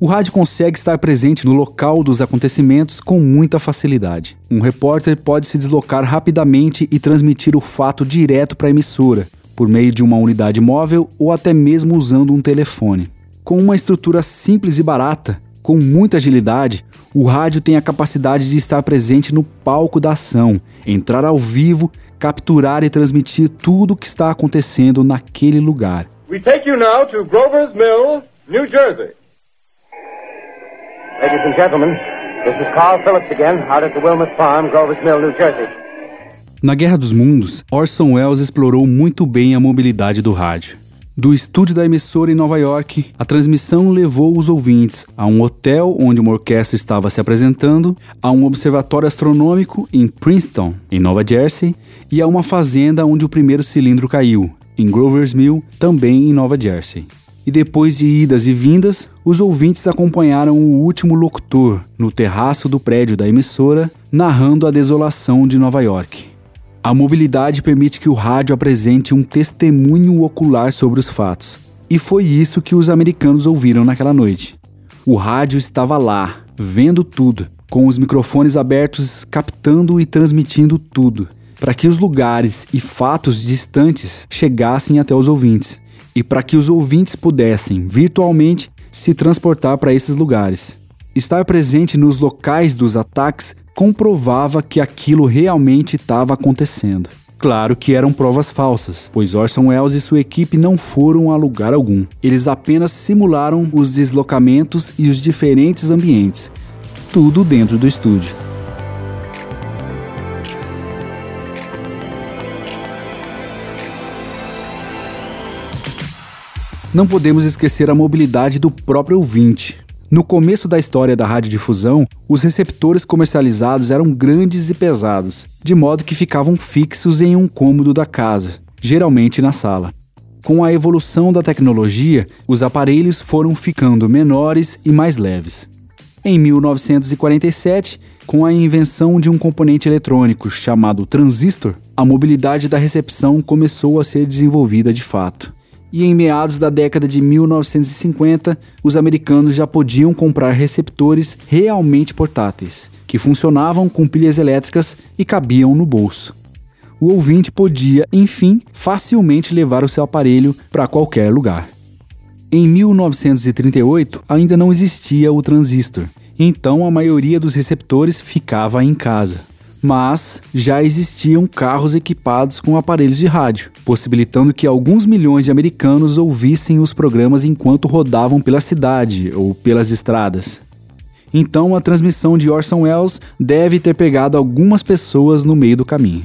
Speaker 1: O rádio consegue estar presente no local dos acontecimentos com muita facilidade. Um repórter pode se deslocar rapidamente e transmitir o fato direto para a emissora, por meio de uma unidade móvel ou até mesmo usando um telefone. Com uma estrutura simples e barata, com muita agilidade, o rádio tem a capacidade de estar presente no palco da ação, entrar ao vivo, capturar e transmitir tudo o que está acontecendo naquele lugar.
Speaker 2: We take you now to Grover's Mill, New Jersey.
Speaker 14: Ladies and gentlemen, this is Carl Phillips again, out at the Wilmot Farm, Grover's Mill, New Jersey.
Speaker 1: Na Guerra dos Mundos, Orson Welles explorou muito bem a mobilidade do rádio. Do estúdio da emissora em Nova York, a transmissão levou os ouvintes a um hotel onde uma orquestra estava se apresentando, a um observatório astronômico em Princeton, em Nova Jersey, e a uma fazenda onde o primeiro cilindro caiu, em Grover's Mill, também em Nova Jersey. E depois de idas e vindas, os ouvintes acompanharam o último locutor no terraço do prédio da emissora, narrando a desolação de Nova York. A mobilidade permite que o rádio apresente um testemunho ocular sobre os fatos. E foi isso que os americanos ouviram naquela noite. O rádio estava lá, vendo tudo, com os microfones abertos, captando e transmitindo tudo, para que os lugares e fatos distantes chegassem até os ouvintes, e para que os ouvintes pudessem, virtualmente, se transportar para esses lugares. Estar presente nos locais dos ataques comprovava que aquilo realmente estava acontecendo. Claro que eram provas falsas, pois Orson Welles e sua equipe não foram a lugar algum. Eles apenas simularam os deslocamentos e os diferentes ambientes, tudo dentro do estúdio. Não podemos esquecer a mobilidade do próprio ouvinte. No começo da história da radiodifusão, os receptores comercializados eram grandes e pesados, de modo que ficavam fixos em um cômodo da casa, geralmente na sala. Com a evolução da tecnologia, os aparelhos foram ficando menores e mais leves. Em 1947, com a invenção de um componente eletrônico chamado transistor, a mobilidade da recepção começou a ser desenvolvida de fato e em meados da década de 1950, os americanos já podiam comprar receptores realmente portáteis, que funcionavam com pilhas elétricas e cabiam no bolso. O ouvinte podia, enfim, facilmente levar o seu aparelho para qualquer lugar. Em 1938, ainda não existia o transistor, então a maioria dos receptores ficava em casa mas já existiam carros equipados com aparelhos de rádio, possibilitando que alguns milhões de americanos ouvissem os programas enquanto rodavam pela cidade ou pelas estradas. Então a transmissão de Orson Welles deve ter pegado algumas pessoas no meio do caminho.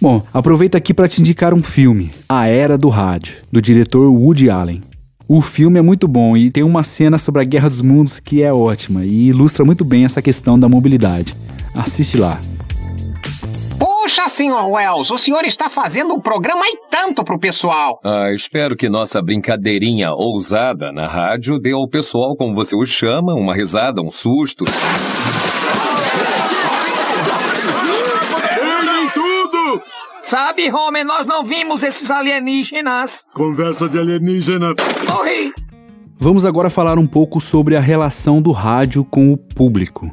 Speaker 1: Bom, aproveita aqui para te indicar um filme, A Era do Rádio, do diretor Woody Allen. O filme é muito bom e tem uma cena sobre a Guerra dos Mundos que é ótima e ilustra muito bem essa questão da mobilidade. Assiste lá.
Speaker 10: Puxa, senhor Wells, o senhor está fazendo um programa e tanto pro pessoal.
Speaker 11: Ah, espero que nossa brincadeirinha ousada na rádio dê ao pessoal, como você o chama, uma risada, um susto.
Speaker 13: Sabe, Homer, nós não vimos esses alienígenas.
Speaker 8: Conversa de alienígena.
Speaker 13: Morri!
Speaker 1: Vamos agora falar um pouco sobre a relação do rádio com o público.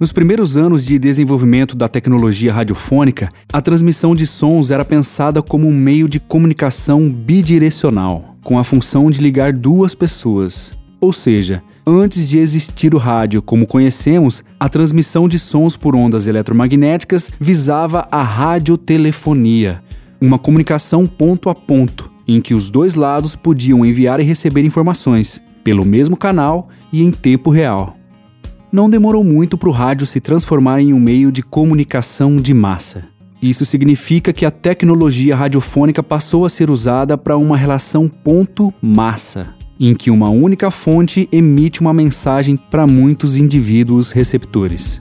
Speaker 1: Nos primeiros anos de desenvolvimento da tecnologia radiofônica, a transmissão de sons era pensada como um meio de comunicação bidirecional, com a função de ligar duas pessoas. Ou seja, antes de existir o rádio como conhecemos, a transmissão de sons por ondas eletromagnéticas visava a radiotelefonia, uma comunicação ponto a ponto, em que os dois lados podiam enviar e receber informações, pelo mesmo canal e em tempo real. Não demorou muito para o rádio se transformar em um meio de comunicação de massa. Isso significa que a tecnologia radiofônica passou a ser usada para uma relação ponto-massa, em que uma única fonte emite uma mensagem para muitos indivíduos receptores.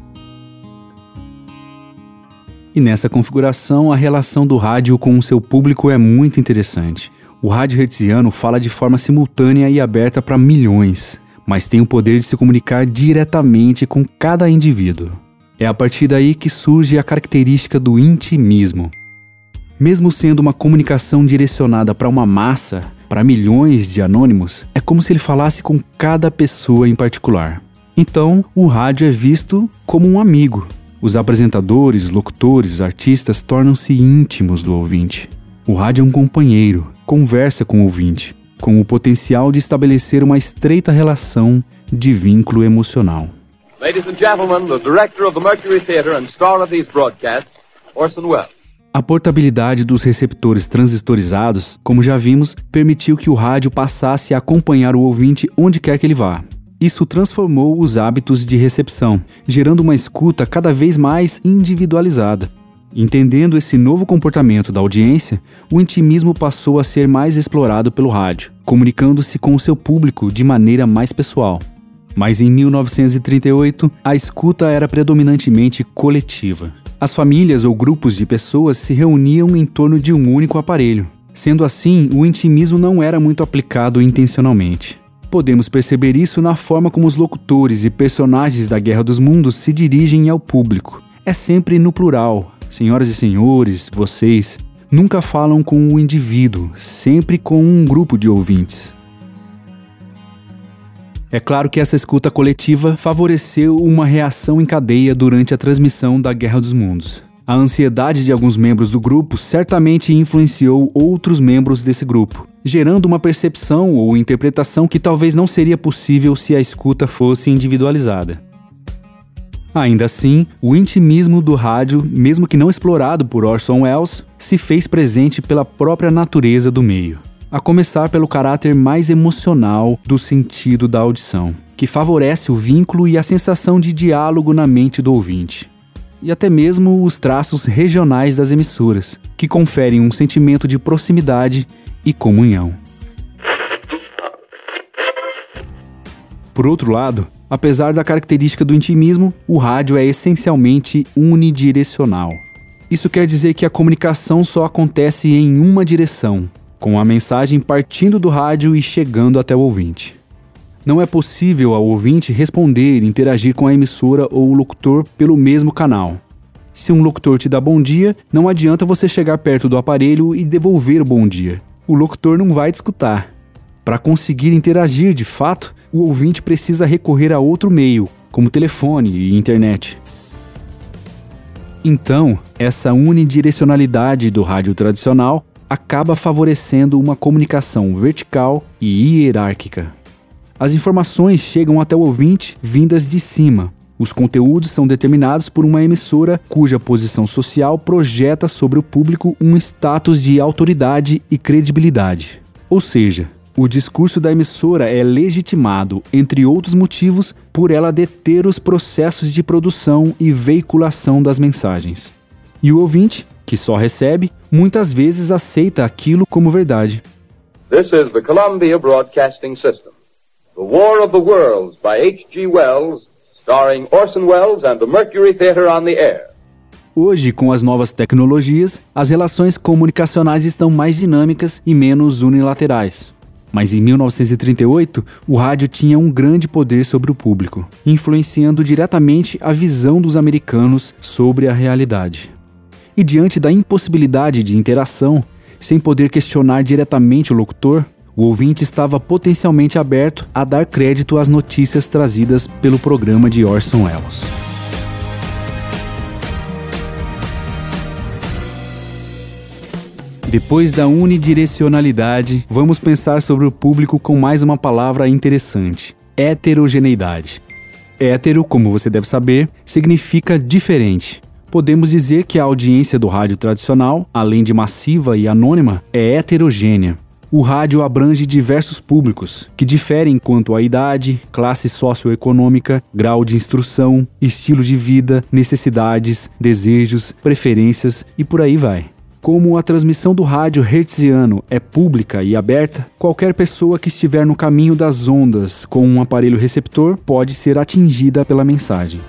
Speaker 1: E nessa configuração, a relação do rádio com o seu público é muito interessante. O rádio hertziano fala de forma simultânea e aberta para milhões, mas tem o poder de se comunicar diretamente com cada indivíduo. É a partir daí que surge a característica do intimismo. Mesmo sendo uma comunicação direcionada para uma massa, para milhões de anônimos, é como se ele falasse com cada pessoa em particular. Então, o rádio é visto como um amigo. Os apresentadores, locutores, artistas tornam-se íntimos do ouvinte. O rádio é um companheiro, conversa com o ouvinte, com o potencial de estabelecer uma estreita relação de vínculo emocional.
Speaker 2: Ladies and gentlemen, the director of the Mercury Theater and star of these broadcasts, Orson Welles.
Speaker 1: A portabilidade dos receptores transistorizados, como já vimos, permitiu que o rádio passasse a acompanhar o ouvinte onde quer que ele vá. Isso transformou os hábitos de recepção, gerando uma escuta cada vez mais individualizada. Entendendo esse novo comportamento da audiência, o intimismo passou a ser mais explorado pelo rádio, comunicando-se com o seu público de maneira mais pessoal. Mas em 1938, a escuta era predominantemente coletiva. As famílias ou grupos de pessoas se reuniam em torno de um único aparelho. Sendo assim, o intimismo não era muito aplicado intencionalmente. Podemos perceber isso na forma como os locutores e personagens da Guerra dos Mundos se dirigem ao público. É sempre no plural, senhoras e senhores, vocês. Nunca falam com o indivíduo, sempre com um grupo de ouvintes. É claro que essa escuta coletiva favoreceu uma reação em cadeia durante a transmissão da Guerra dos Mundos. A ansiedade de alguns membros do grupo certamente influenciou outros membros desse grupo, gerando uma percepção ou interpretação que talvez não seria possível se a escuta fosse individualizada. Ainda assim, o intimismo do rádio, mesmo que não explorado por Orson Welles, se fez presente pela própria natureza do meio a começar pelo caráter mais emocional do sentido da audição, que favorece o vínculo e a sensação de diálogo na mente do ouvinte. E até mesmo os traços regionais das emissoras, que conferem um sentimento de proximidade e comunhão. Por outro lado, apesar da característica do intimismo, o rádio é essencialmente unidirecional. Isso quer dizer que a comunicação só acontece em uma direção, com a mensagem partindo do rádio e chegando até o ouvinte. Não é possível ao ouvinte responder interagir com a emissora ou o locutor pelo mesmo canal. Se um locutor te dá bom dia, não adianta você chegar perto do aparelho e devolver o bom dia. O locutor não vai te escutar. Para conseguir interagir de fato, o ouvinte precisa recorrer a outro meio, como telefone e internet. Então, essa unidirecionalidade do rádio tradicional acaba favorecendo uma comunicação vertical e hierárquica. As informações chegam até o ouvinte vindas de cima. Os conteúdos são determinados por uma emissora cuja posição social projeta sobre o público um status de autoridade e credibilidade. Ou seja, o discurso da emissora é legitimado, entre outros motivos, por ela deter os processos de produção e veiculação das mensagens. E o ouvinte que só recebe, muitas vezes aceita aquilo como verdade.
Speaker 2: This is the Columbia Broadcasting System. The War of the Worlds by H.G. Wells, starring Orson Welles and the Mercury Theater on the Air.
Speaker 1: Hoje, com as novas tecnologias, as relações comunicacionais estão mais dinâmicas e menos unilaterais. Mas em 1938, o rádio tinha um grande poder sobre o público, influenciando diretamente a visão dos americanos sobre a realidade e diante da impossibilidade de interação, sem poder questionar diretamente o locutor, o ouvinte estava potencialmente aberto a dar crédito às notícias trazidas pelo programa de Orson Welles. Depois da unidirecionalidade, vamos pensar sobre o público com mais uma palavra interessante: heterogeneidade. Hétero, como você deve saber, significa diferente podemos dizer que a audiência do rádio tradicional, além de massiva e anônima, é heterogênea. O rádio abrange diversos públicos, que diferem quanto à idade, classe socioeconômica, grau de instrução, estilo de vida, necessidades, desejos, preferências e por aí vai. Como a transmissão do rádio hertziano é pública e aberta, qualquer pessoa que estiver no caminho das ondas com um aparelho receptor pode ser atingida pela mensagem.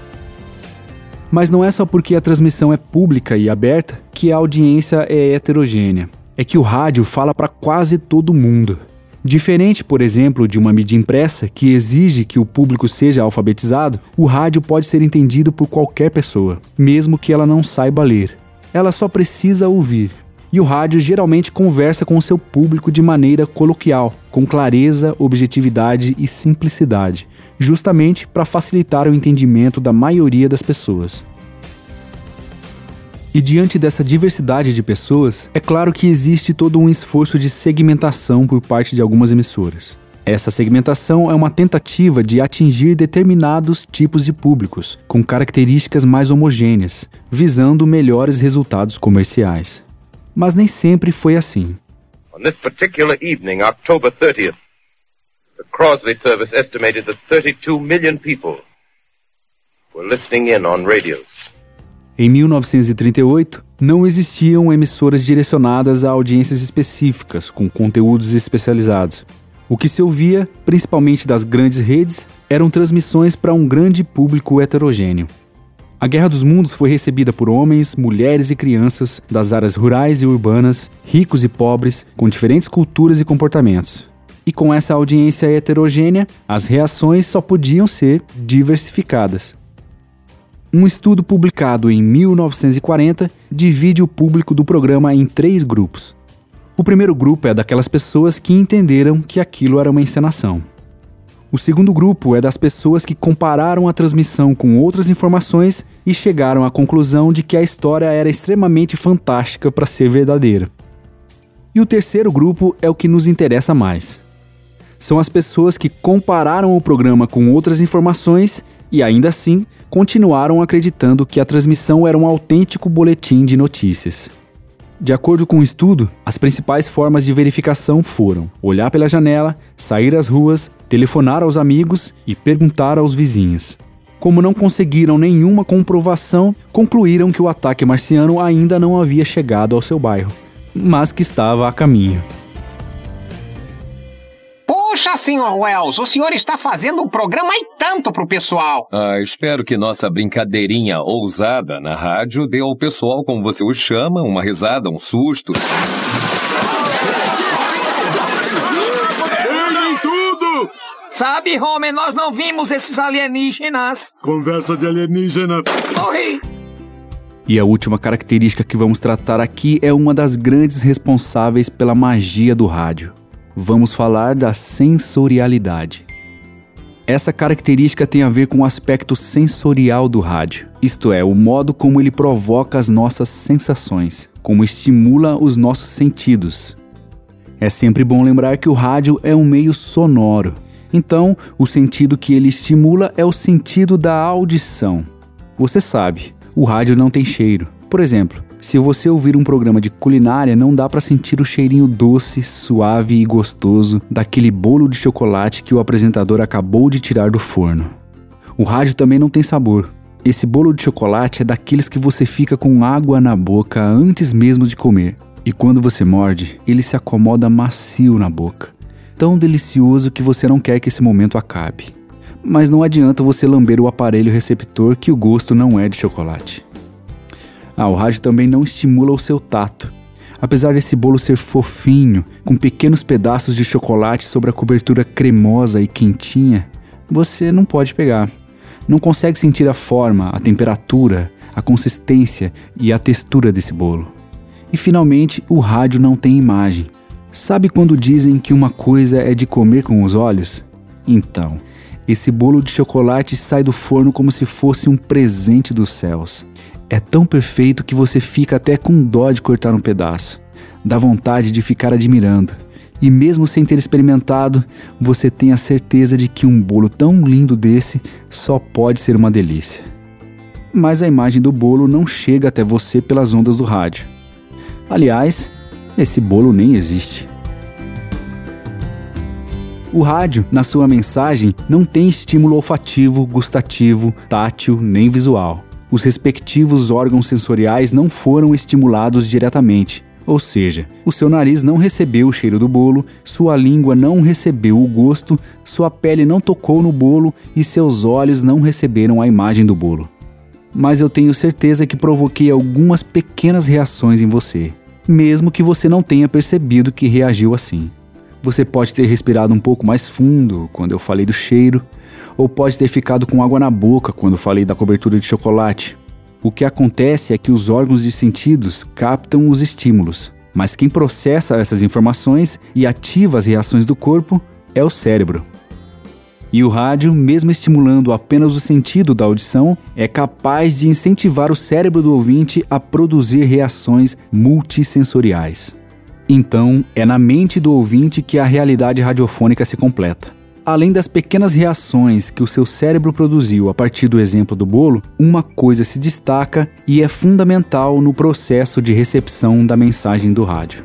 Speaker 1: Mas não é só porque a transmissão é pública e aberta que a audiência é heterogênea. É que o rádio fala para quase todo mundo. Diferente, por exemplo, de uma mídia impressa que exige que o público seja alfabetizado, o rádio pode ser entendido por qualquer pessoa, mesmo que ela não saiba ler. Ela só precisa ouvir. E o rádio geralmente conversa com o seu público de maneira coloquial, com clareza, objetividade e simplicidade, justamente para facilitar o entendimento da maioria das pessoas. E diante dessa diversidade de pessoas, é claro que existe todo um esforço de segmentação por parte de algumas emissoras. Essa segmentação é uma tentativa de atingir determinados tipos de públicos, com características mais homogêneas, visando melhores resultados comerciais. Mas nem sempre foi assim.
Speaker 15: On this particular evening, October 30th, the Crosley service estimated that 32 million people were listening in on radios.
Speaker 1: Em 1938, não existiam emissoras direcionadas a audiências específicas, com conteúdos especializados. O que se ouvia, principalmente das grandes redes, eram transmissões para um grande público heterogêneo. A Guerra dos Mundos foi recebida por homens, mulheres e crianças das áreas rurais e urbanas, ricos e pobres, com diferentes culturas e comportamentos. E com essa audiência heterogênea, as reações só podiam ser diversificadas. Um estudo publicado em 1940 divide o público do programa em três grupos. O primeiro grupo é daquelas pessoas que entenderam que aquilo era uma encenação. O segundo grupo é das pessoas que compararam a transmissão com outras informações e chegaram à conclusão de que a história era extremamente fantástica para ser verdadeira. E o terceiro grupo é o que nos interessa mais. São as pessoas que compararam o programa com outras informações e ainda assim continuaram acreditando que a transmissão era um autêntico boletim de notícias. De acordo com o estudo, as principais formas de verificação foram olhar pela janela, sair às ruas, telefonar aos amigos e perguntar aos vizinhos. Como não conseguiram nenhuma comprovação, concluíram que o ataque marciano ainda não havia chegado ao seu bairro, mas que estava a caminho.
Speaker 10: Puxa, Sr. Wells, o senhor está fazendo um programa e tanto pro pessoal.
Speaker 11: Ah, espero que nossa brincadeirinha ousada na rádio dê ao pessoal, como você o chama, uma risada, um susto.
Speaker 13: Sabe, Homer, nós não vimos esses alienígenas.
Speaker 8: Conversa de alienígena.
Speaker 13: Morri!
Speaker 1: E a última característica que vamos tratar aqui é uma das grandes responsáveis pela magia do rádio. Vamos falar da sensorialidade. Essa característica tem a ver com o aspecto sensorial do rádio, isto é, o modo como ele provoca as nossas sensações, como estimula os nossos sentidos. É sempre bom lembrar que o rádio é um meio sonoro, então o sentido que ele estimula é o sentido da audição. Você sabe, o rádio não tem cheiro. Por exemplo, se você ouvir um programa de culinária, não dá para sentir o cheirinho doce, suave e gostoso daquele bolo de chocolate que o apresentador acabou de tirar do forno. O rádio também não tem sabor. Esse bolo de chocolate é daqueles que você fica com água na boca antes mesmo de comer. E quando você morde, ele se acomoda macio na boca. Tão delicioso que você não quer que esse momento acabe. Mas não adianta você lamber o aparelho receptor que o gosto não é de chocolate. Ah, o rádio também não estimula o seu tato. Apesar desse bolo ser fofinho, com pequenos pedaços de chocolate sobre a cobertura cremosa e quentinha, você não pode pegar. Não consegue sentir a forma, a temperatura, a consistência e a textura desse bolo. E finalmente, o rádio não tem imagem. Sabe quando dizem que uma coisa é de comer com os olhos? Então, esse bolo de chocolate sai do forno como se fosse um presente dos céus. É tão perfeito que você fica até com dó de cortar um pedaço. Dá vontade de ficar admirando. E mesmo sem ter experimentado, você tem a certeza de que um bolo tão lindo desse só pode ser uma delícia. Mas a imagem do bolo não chega até você pelas ondas do rádio. Aliás, esse bolo nem existe. O rádio, na sua mensagem, não tem estímulo olfativo, gustativo, tátil nem visual. Os respectivos órgãos sensoriais não foram estimulados diretamente, ou seja, o seu nariz não recebeu o cheiro do bolo, sua língua não recebeu o gosto, sua pele não tocou no bolo e seus olhos não receberam a imagem do bolo. Mas eu tenho certeza que provoquei algumas pequenas reações em você, mesmo que você não tenha percebido que reagiu assim. Você pode ter respirado um pouco mais fundo quando eu falei do cheiro, ou pode ter ficado com água na boca quando falei da cobertura de chocolate. O que acontece é que os órgãos de sentidos captam os estímulos, mas quem processa essas informações e ativa as reações do corpo é o cérebro. E o rádio, mesmo estimulando apenas o sentido da audição, é capaz de incentivar o cérebro do ouvinte a produzir reações multissensoriais. Então, é na mente do ouvinte que a realidade radiofônica se completa. Além das pequenas reações que o seu cérebro produziu a partir do exemplo do bolo, uma coisa se destaca e é fundamental no processo de recepção da mensagem do rádio: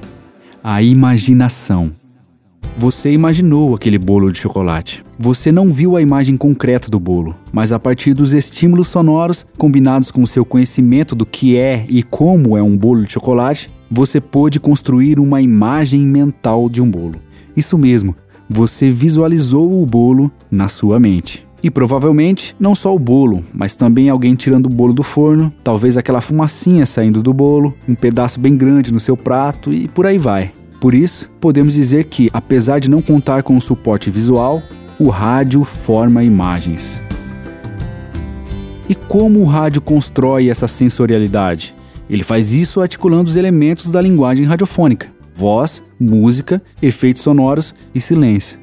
Speaker 1: a imaginação. Você imaginou aquele bolo de chocolate. Você não viu a imagem concreta do bolo, mas a partir dos estímulos sonoros combinados com o seu conhecimento do que é e como é um bolo de chocolate, você pôde construir uma imagem mental de um bolo. Isso mesmo, você visualizou o bolo na sua mente. E provavelmente não só o bolo, mas também alguém tirando o bolo do forno, talvez aquela fumacinha saindo do bolo, um pedaço bem grande no seu prato e por aí vai. Por isso, podemos dizer que, apesar de não contar com o suporte visual, o rádio forma imagens. E como o rádio constrói essa sensorialidade? Ele faz isso articulando os elementos da linguagem radiofônica: voz, música, efeitos sonoros e silêncio.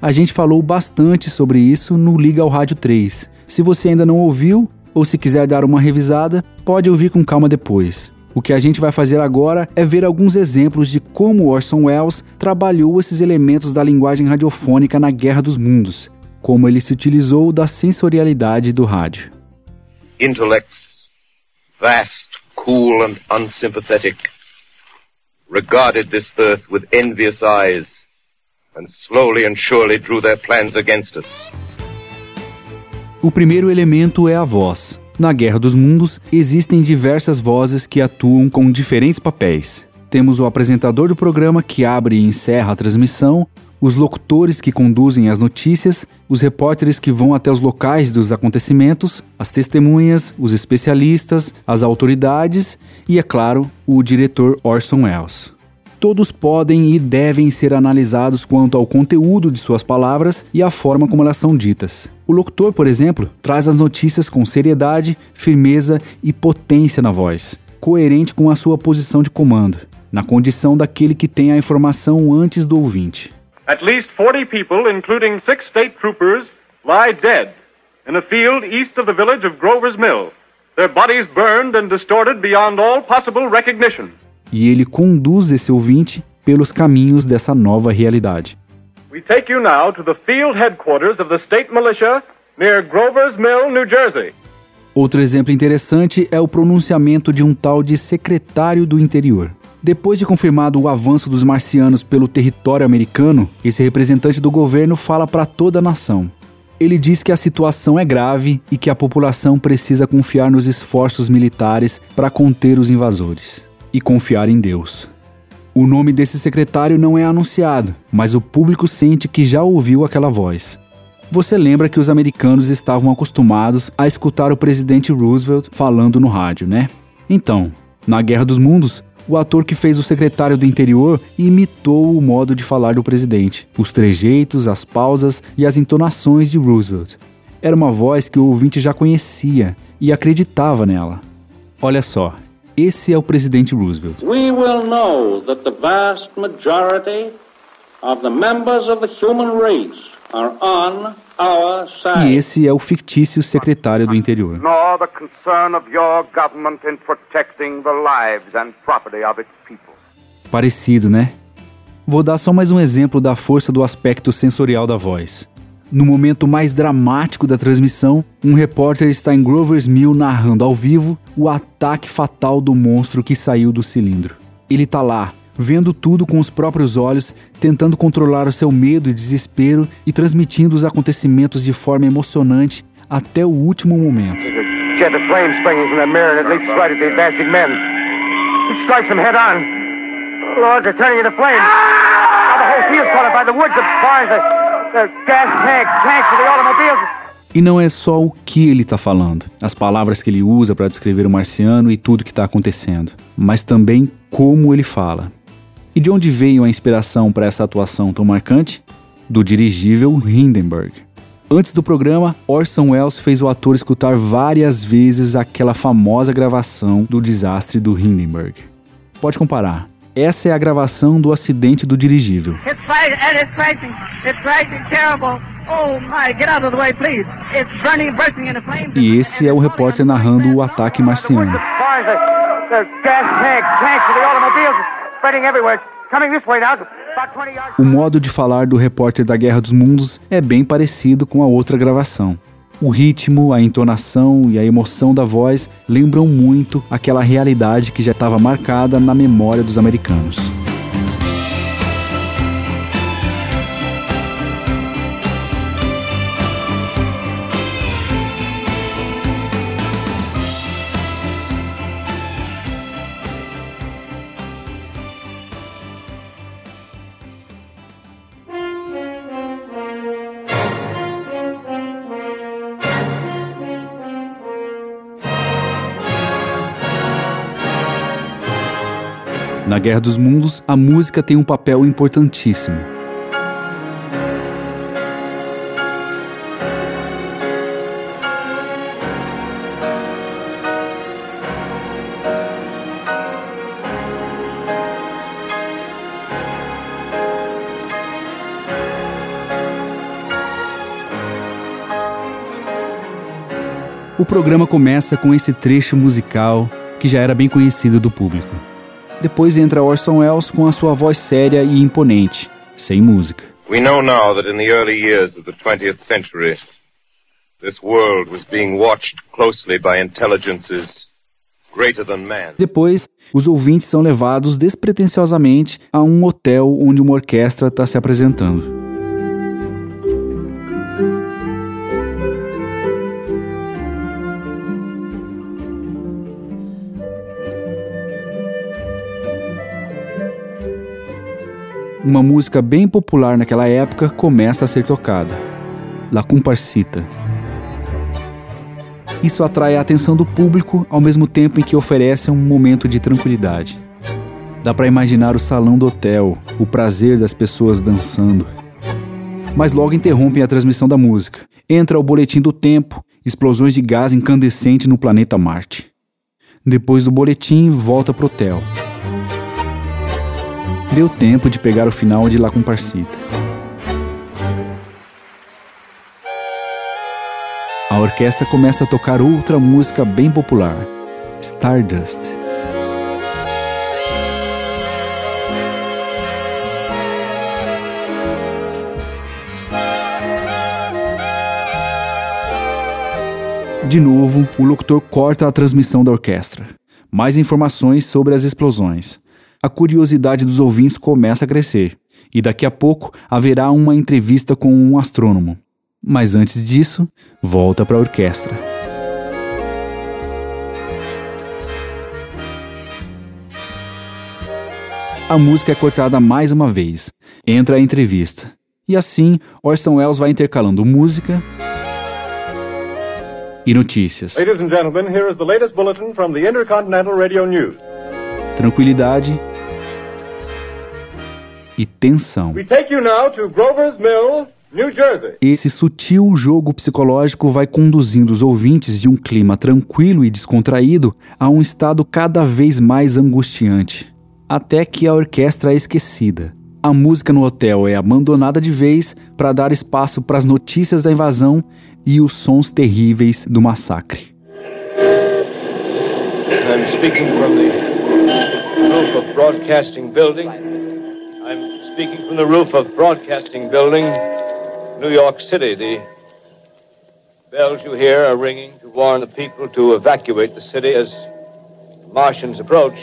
Speaker 1: A gente falou bastante sobre isso no Liga ao Rádio 3. Se você ainda não ouviu, ou se quiser dar uma revisada, pode ouvir com calma depois. O que a gente vai fazer agora é ver alguns exemplos de como Orson Welles trabalhou esses elementos da linguagem radiofônica na Guerra dos Mundos, como ele se utilizou da sensorialidade do rádio.
Speaker 15: Intellects, vast, cool and unsympathetic, regarded this earth with envious eyes and slowly and surely drew their plans against us.
Speaker 1: O primeiro elemento é a voz. Na Guerra dos Mundos, existem diversas vozes que atuam com diferentes papéis. Temos o apresentador do programa que abre e encerra a transmissão, os locutores que conduzem as notícias, os repórteres que vão até os locais dos acontecimentos, as testemunhas, os especialistas, as autoridades e, é claro, o diretor Orson Welles. Todos podem e devem ser analisados quanto ao conteúdo de suas palavras e a forma como elas são ditas. O locutor, por exemplo, traz as notícias com seriedade, firmeza e potência na voz, coerente com a sua posição de comando, na condição daquele que tem a informação antes do ouvinte.
Speaker 2: At least 40 people, including six state troopers, lie dead in a field east of the village of Grover's Mill, their bodies burned and distorted beyond all possible recognition.
Speaker 1: E ele conduz esse ouvinte pelos caminhos dessa nova realidade.
Speaker 2: We take you now to the field headquarters of the state militia near Grover's Mill, New Jersey.
Speaker 1: Outro exemplo interessante é o pronunciamento de um tal de secretário do interior. Depois de confirmado o avanço dos marcianos pelo território americano, esse representante do governo fala para toda a nação. Ele diz que a situação é grave e que a população precisa confiar nos esforços militares para conter os invasores e confiar em Deus. O nome desse secretário não é anunciado, mas o público sente que já ouviu aquela voz. Você lembra que os americanos estavam acostumados a escutar o presidente Roosevelt falando no rádio, né? Então, na Guerra dos Mundos, o ator que fez o secretário do interior imitou o modo de falar do presidente, os trejeitos, as pausas e as entonações de Roosevelt. Era uma voz que o ouvinte já conhecia e acreditava nela. Olha só, esse é o presidente Roosevelt.
Speaker 16: We will know that the vast majority of the members of the human race are on our side.
Speaker 1: E esse é o fictício secretário do interior.
Speaker 17: nor the concern of your government in protecting the lives and property of its people.
Speaker 1: Parecido, né? Vou dar só mais um exemplo da força do aspecto sensorial da voz. No momento mais dramático da transmissão, um repórter está em Grover's Mill narrando ao vivo o ataque fatal do monstro que saiu do cilindro. Ele tá lá, vendo tudo com os próprios olhos, tentando controlar o seu medo e desespero e transmitindo os acontecimentos de forma emocionante até o último momento. E não é só o que ele está falando, as palavras que ele usa para descrever o marciano e tudo que está acontecendo, mas também como ele fala. E de onde veio a inspiração para essa atuação tão marcante? Do dirigível Hindenburg. Antes do programa, Orson Welles fez o ator escutar várias vezes aquela famosa gravação do desastre do Hindenburg. Pode comparar. Essa é a gravação do acidente do dirigível.
Speaker 5: It's fighting, and it's fighting. It's fighting terrible. Oh my, get out of the way, please. It's burning, bursting into flames.
Speaker 1: E esse é o repórter narrando o ataque marciano.
Speaker 14: Barns, the, the gas tanks, tanks of the automobiles, spreading everywhere. It's coming this way now. About 20 yards.
Speaker 1: O modo de falar do repórter da Guerra dos Mundos é bem parecido com a outra gravação. O ritmo, a entonação e a emoção da voz lembram muito aquela realidade que já estava marcada na memória dos americanos. Na Guerra dos Mundos, a música tem um papel importantíssimo. O programa começa com esse trecho musical que já era bem conhecido do público. Depois entra Orson Welles com a sua voz séria e imponente, sem música.
Speaker 15: We know now that in the early years of the 20th century, this world was being watched closely by intelligences greater than man.
Speaker 1: Depois, os ouvintes são levados despretensiosamente a um hotel onde uma orquestra está se apresentando. Uma música bem popular naquela época começa a ser tocada. La Comparsita. Isso atrai a atenção do público ao mesmo tempo em que oferece um momento de tranquilidade. Dá para imaginar o salão do hotel, o prazer das pessoas dançando. Mas logo interrompem a transmissão da música. Entra o boletim do tempo, explosões de gás incandescente no planeta Marte. Depois do boletim, volta pro hotel. Deu tempo de pegar o final de La Comparsita. A orquestra começa a tocar outra música bem popular, Stardust. De novo, o locutor corta a transmissão da orquestra. Mais informações sobre as explosões. A curiosidade dos ouvintes começa a crescer, e daqui a pouco haverá uma entrevista com um astrônomo. Mas antes disso, volta para a orquestra. A música é cortada mais uma vez. Entra a entrevista. E assim, Orson Welles vai intercalando música e notícias.
Speaker 2: Ladies and gentlemen, here is the latest bulletin from the Intercontinental Radio News.
Speaker 1: Tranquilidade
Speaker 2: New Jersey.
Speaker 1: Esse sutil jogo psicológico vai conduzindo os ouvintes de um clima tranquilo e descontraído a um estado cada vez mais angustiante, até que a orquestra é esquecida. A música no hotel é abandonada de vez para dar espaço para as notícias da invasão e os sons terríveis do massacre.
Speaker 18: I'm speaking from the roof of Broadcasting Building. Speaking from the roof of Broadcasting Building, New York City. The bells you hear are ringing to warn the people to evacuate the city as the Martians approach.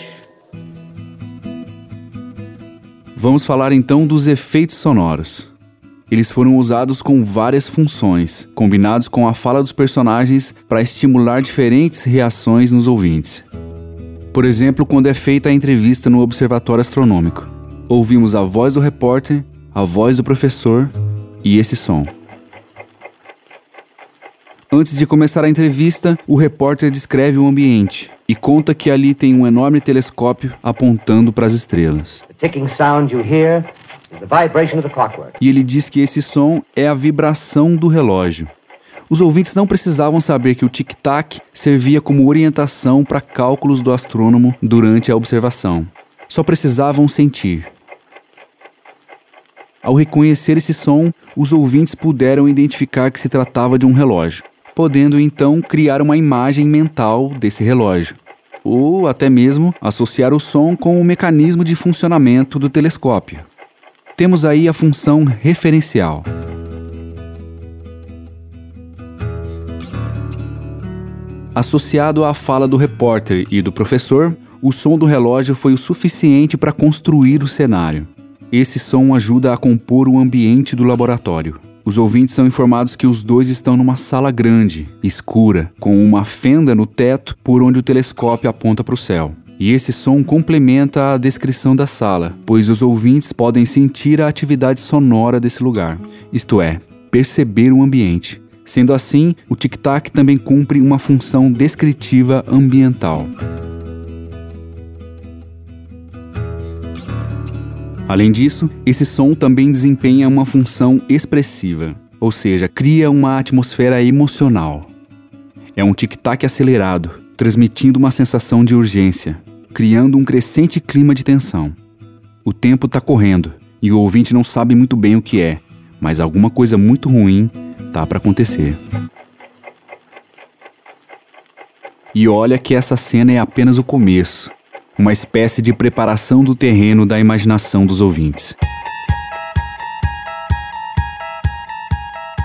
Speaker 1: Vamos falar então dos efeitos sonoros. Eles foram usados com várias funções, combinados com a fala dos personagens para estimular diferentes reações nos ouvintes. Por exemplo, quando é feita a entrevista no Observatório Astronômico. Ouvimos a voz do repórter, a voz do professor e esse som. Antes de começar a entrevista, o repórter descreve o ambiente e conta que ali tem um enorme telescópio apontando para as estrelas. E ele diz que esse som é a vibração do relógio. Os ouvintes não precisavam saber que o tic-tac servia como orientação para cálculos do astrônomo durante a observação. Só precisavam sentir. Ao reconhecer esse som, os ouvintes puderam identificar que se tratava de um relógio, podendo então criar uma imagem mental desse relógio, ou até mesmo associar o som com o mecanismo de funcionamento do telescópio. Temos aí a função referencial. Associado à fala do repórter e do professor, o som do relógio foi o suficiente para construir o cenário. Esse som ajuda a compor o ambiente do laboratório. Os ouvintes são informados que os dois estão numa sala grande, escura, com uma fenda no teto por onde o telescópio aponta para o céu. E esse som complementa a descrição da sala, pois os ouvintes podem sentir a atividade sonora desse lugar, isto é, perceber o ambiente. Sendo assim, o tic-tac também cumpre uma função descritiva ambiental. Além disso, esse som também desempenha uma função expressiva, ou seja, cria uma atmosfera emocional. É um tic-tac acelerado, transmitindo uma sensação de urgência, criando um crescente clima de tensão. O tempo está correndo e o ouvinte não sabe muito bem o que é, mas alguma coisa muito ruim tá para acontecer. E olha que essa cena é apenas o começo uma espécie de preparação do terreno da imaginação dos ouvintes.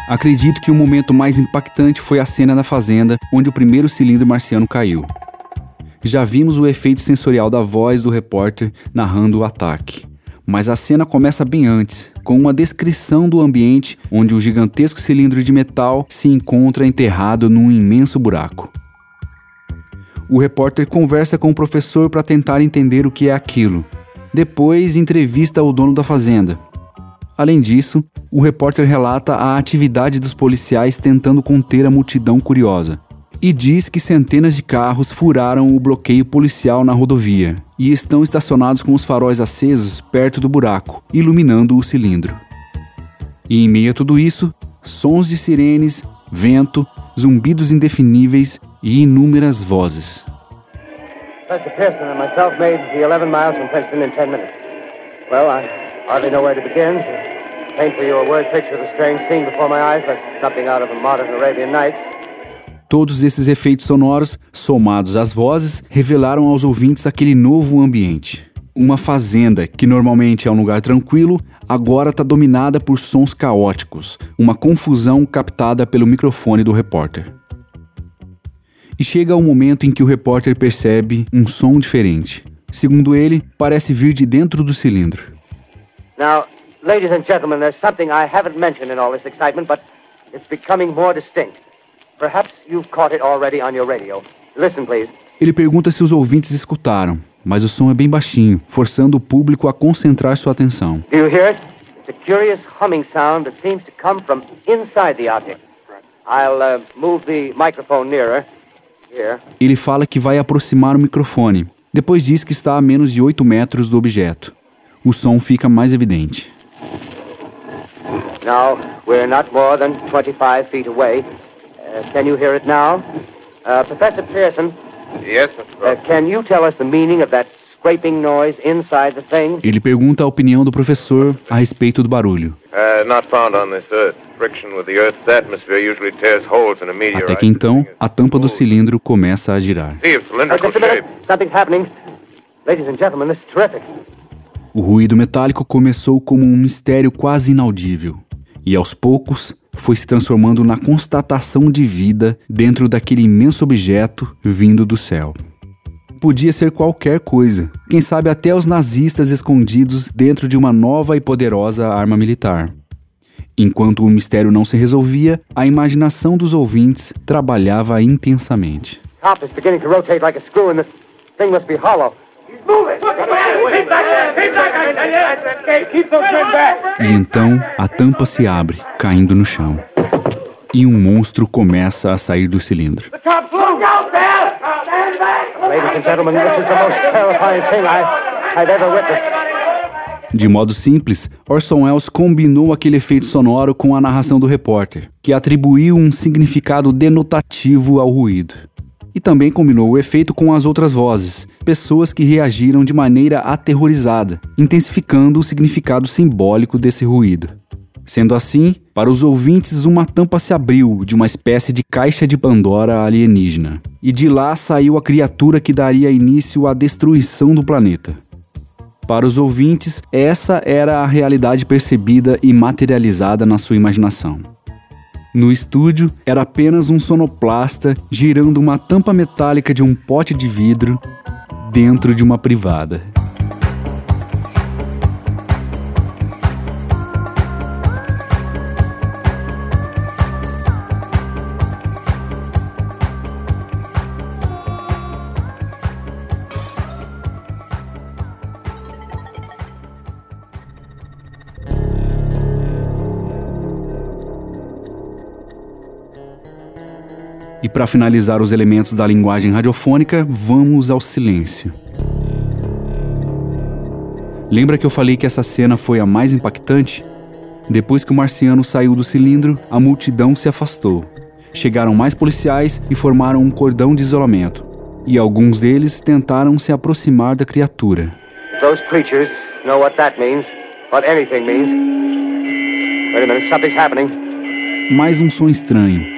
Speaker 1: Acredito que o momento mais impactante foi a cena na fazenda onde o primeiro cilindro marciano caiu. Já vimos o efeito sensorial da voz do repórter narrando o ataque. Mas a cena começa bem antes, com uma descrição do ambiente onde o gigantesco cilindro de metal se encontra enterrado num imenso buraco. O repórter conversa com o professor para tentar entender o que é aquilo. Depois, entrevista o dono da fazenda. Além disso, o repórter relata a atividade dos policiais tentando conter a multidão curiosa e diz que centenas de carros furaram o bloqueio policial na rodovia e estão estacionados com os faróis acesos perto do buraco, iluminando o cilindro. E em meio a tudo isso, sons de sirenes, vento, zumbidos indefiníveis e inúmeras vozes.
Speaker 14: Professor Pearson and myself made the 11 miles from Princeton in 10 minutes. Well, I hardly know where to begin. To paint for you a word picture of the strange scene before my eyes like something out of a modern Arabian Nights.
Speaker 1: Todos esses efeitos sonoros, somados às vozes, revelaram aos ouvintes aquele novo ambiente. Uma fazenda, que normalmente é um lugar tranquilo, agora está dominada por sons caóticos, uma confusão captada pelo microfone do repórter. E chega o momento em que o repórter percebe um som diferente. Segundo ele, parece vir de dentro do cilindro.
Speaker 14: Now, ladies and gentlemen, there's something I haven't mentioned in all this excitement, but it's becoming more distinct. Perhaps you've caught it already on your radio. Listen, please.
Speaker 1: Ele pergunta se os ouvintes escutaram, mas o som é bem baixinho, forçando o público a concentrar sua atenção.
Speaker 14: Do you hear it? It's a curious humming sound that seems to come from inside the object. I'll uh, move the microphone nearer. Here.
Speaker 1: Ele fala que vai aproximar o microfone. Depois diz que está a menos de 8 metros do objeto. O som fica mais evidente.
Speaker 14: Now, we're not more than 25 feet away. Uh, can you hear it now? Uh, Professor Pearson,
Speaker 15: Yes, Mr.
Speaker 14: uh, can you tell us the meaning of that scraping noise inside the thing?
Speaker 1: Ele pergunta a opinião do professor a respeito do barulho.
Speaker 15: Uh, not found on this Earth.
Speaker 1: Até que então, a tampa do cilindro começa a girar.
Speaker 15: See, of cylindrical
Speaker 14: just a minute.
Speaker 15: shape.
Speaker 14: Something's happening. Ladies and gentlemen, this is terrific.
Speaker 1: O ruído metálico começou como um mistério quase inaudível, e aos poucos foi se transformando na constatação de vida dentro daquele imenso objeto vindo do céu. podia ser qualquer coisa. Quem sabe até os nazistas escondidos dentro de uma nova e poderosa arma militar. Enquanto o mistério não se resolvia, a imaginação dos ouvintes trabalhava intensamente.
Speaker 14: Top is beginning to rotate like a screw and this thing must be hollow. He's moving! Keep back! Keep back! Keep those men back!
Speaker 1: E então a tampa se abre, caindo no chão. E um monstro começa a sair do cilindro.
Speaker 14: Ladies and gentlemen, this is the most terrifying thing I, I've ever witnessed.
Speaker 1: De modo simples, Orson Welles combinou aquele efeito sonoro com a narração do repórter, que atribuiu um significado denotativo ao ruído. E também combinou o efeito com as outras vozes, pessoas que reagiram de maneira aterrorizada, intensificando o significado simbólico desse ruído. Sendo assim, para os ouvintes, uma tampa se abriu de uma espécie de caixa de Pandora alienígena, e de lá saiu a criatura que daria início à destruição do planeta. Para os ouvintes, essa era a realidade percebida e materializada na sua imaginação. No estúdio, era apenas um sonoplasta girando uma tampa metálica de um pote de vidro dentro de uma privada. E para finalizar os elementos da linguagem radiofônica, vamos ao silêncio. Lembra que eu falei que essa cena foi a mais impactante? Depois que o marciano saiu do cilindro, a multidão se afastou. Chegaram mais policiais e formaram um cordão de isolamento. E alguns deles tentaram se aproximar da criatura.
Speaker 14: Those creatures know what that means, what anything means. Wait a minute, something's happening.
Speaker 1: Mais um som estranho,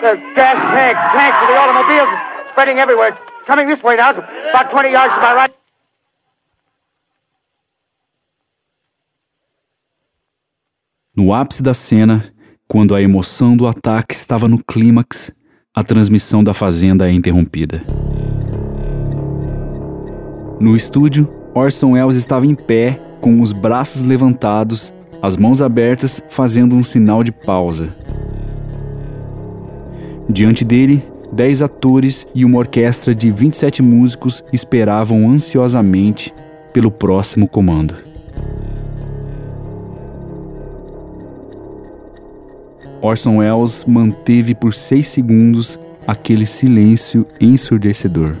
Speaker 14: gas tanks, tanks the automobiles, spreading everywhere. Coming this way now, about 20 yards to my right.
Speaker 1: No ápice da cena, quando a emoção do ataque estava no clímax, a transmissão da fazenda é interrompida. No estúdio, Orson Welles estava em pé, com os braços levantados, as mãos abertas, fazendo um sinal de pausa. Diante dele, dez atores e uma orquestra de 27 músicos esperavam ansiosamente pelo próximo comando. Orson Welles manteve por seis segundos aquele silêncio ensurdecedor.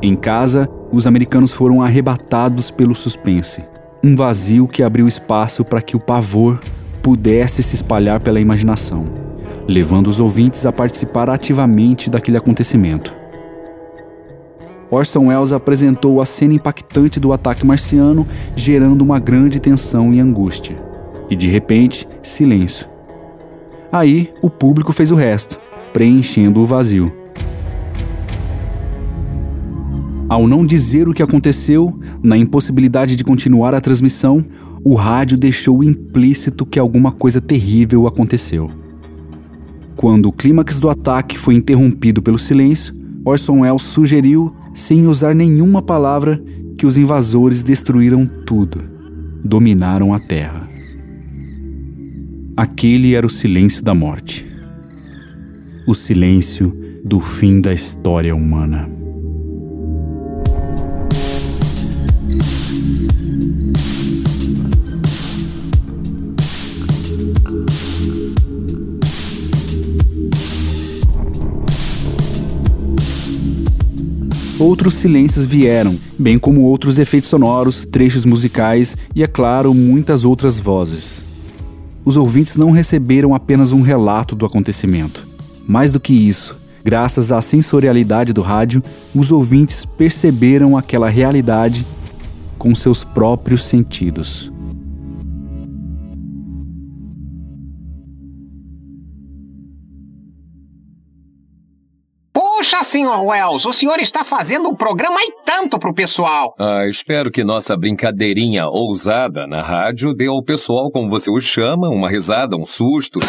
Speaker 1: Em casa, os americanos foram arrebatados pelo suspense, um vazio que abriu espaço para que o pavor pudesse se espalhar pela imaginação, levando os ouvintes a participar ativamente daquele acontecimento. Orson Welles apresentou a cena impactante do ataque marciano, gerando uma grande tensão e angústia. E de repente, silêncio. Aí, o público fez o resto, preenchendo o vazio. Ao não dizer o que aconteceu, na impossibilidade de continuar a transmissão, o rádio deixou implícito que alguma coisa terrível aconteceu. Quando o clímax do ataque foi interrompido pelo silêncio, Orson Welles sugeriu, sem usar nenhuma palavra, que os invasores destruíram tudo, dominaram a Terra. Aquele era o silêncio da morte. O silêncio do fim da história humana. Outros silêncios vieram, bem como outros efeitos sonoros, trechos musicais e, é claro, muitas outras vozes. Os ouvintes não receberam apenas um relato do acontecimento. Mais do que isso, Graças à sensorialidade do rádio, os ouvintes perceberam aquela realidade com seus próprios sentidos.
Speaker 10: Sr. Wells, o senhor está fazendo um programa e tanto pro pessoal.
Speaker 11: Ah, espero que nossa brincadeirinha ousada na rádio dê ao pessoal, como você o chama, uma risada, um susto.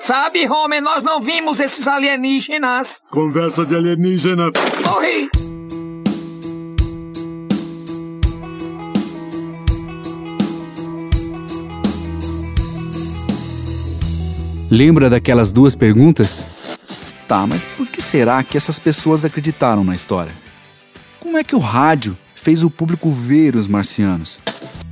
Speaker 13: Sabe, Homer, nós não vimos esses alienígenas.
Speaker 8: Conversa de alienígena.
Speaker 13: Morri!
Speaker 1: Lembra daquelas duas perguntas? Tá, mas por que será que essas pessoas acreditaram na história? Como é que o rádio fez o público ver os marcianos?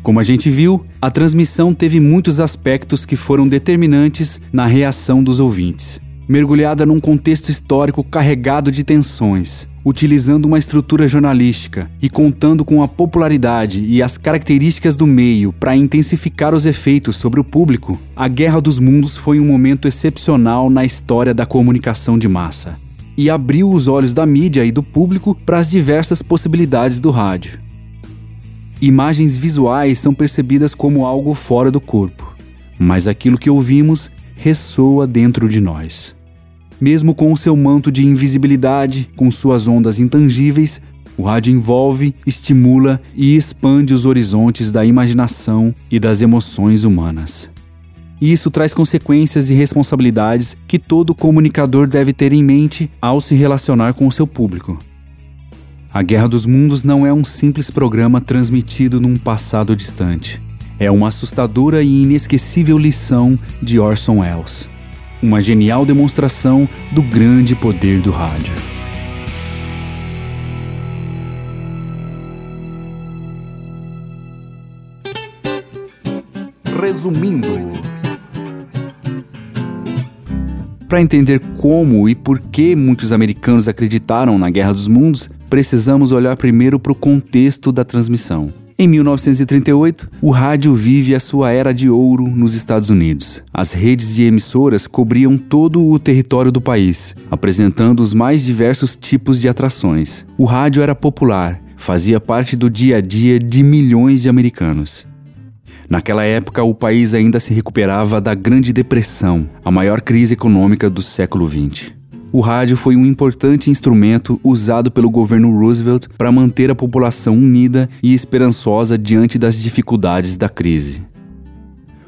Speaker 1: Como a gente viu, a transmissão teve muitos aspectos que foram determinantes na reação dos ouvintes. Mergulhada num contexto histórico carregado de tensões, utilizando uma estrutura jornalística e contando com a popularidade e as características do meio para intensificar os efeitos sobre o público, a Guerra dos Mundos foi um momento excepcional na história da comunicação de massa e abriu os olhos da mídia e do público para as diversas possibilidades do rádio. Imagens visuais são percebidas como algo fora do corpo, mas aquilo que ouvimos ressoa dentro de nós. Mesmo com o seu manto de invisibilidade, com suas ondas intangíveis, o rádio envolve, estimula e expande os horizontes da imaginação e das emoções humanas. E isso traz consequências e responsabilidades que todo comunicador deve ter em mente ao se relacionar com o seu público. A Guerra dos Mundos não é um simples programa transmitido num passado distante. É uma assustadora e inesquecível lição de Orson Welles. Uma genial demonstração do grande poder do rádio. Resumindo, para entender como e por que muitos americanos acreditaram na Guerra dos Mundos, precisamos olhar primeiro para o contexto da transmissão. Em 1938, o rádio vive a sua era de ouro nos Estados Unidos. As redes de emissoras cobriam todo o território do país, apresentando os mais diversos tipos de atrações. O rádio era popular, fazia parte do dia a dia de milhões de americanos. Naquela época, o país ainda se recuperava da Grande Depressão, a maior crise econômica do século XX o rádio foi um importante instrumento usado pelo governo Roosevelt para manter a população unida e esperançosa diante das dificuldades da crise.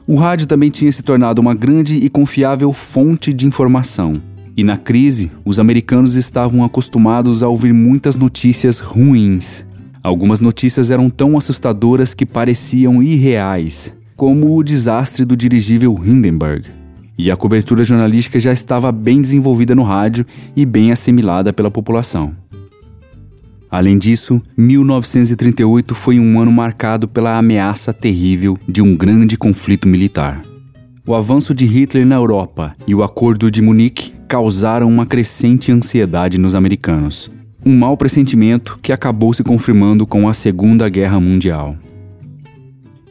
Speaker 1: O rádio também tinha se tornado uma grande e confiável fonte de informação. E na crise, os americanos estavam acostumados a ouvir muitas notícias ruins. Algumas notícias eram tão assustadoras que pareciam irreais, como o desastre do dirigível Hindenburg e a cobertura jornalística já estava bem desenvolvida no rádio e bem assimilada pela população. Além disso, 1938 foi um ano marcado pela ameaça terrível de um grande conflito militar. O avanço de Hitler na Europa e o Acordo de Munique causaram uma crescente ansiedade nos americanos, um mau pressentimento que acabou se confirmando com a Segunda Guerra Mundial.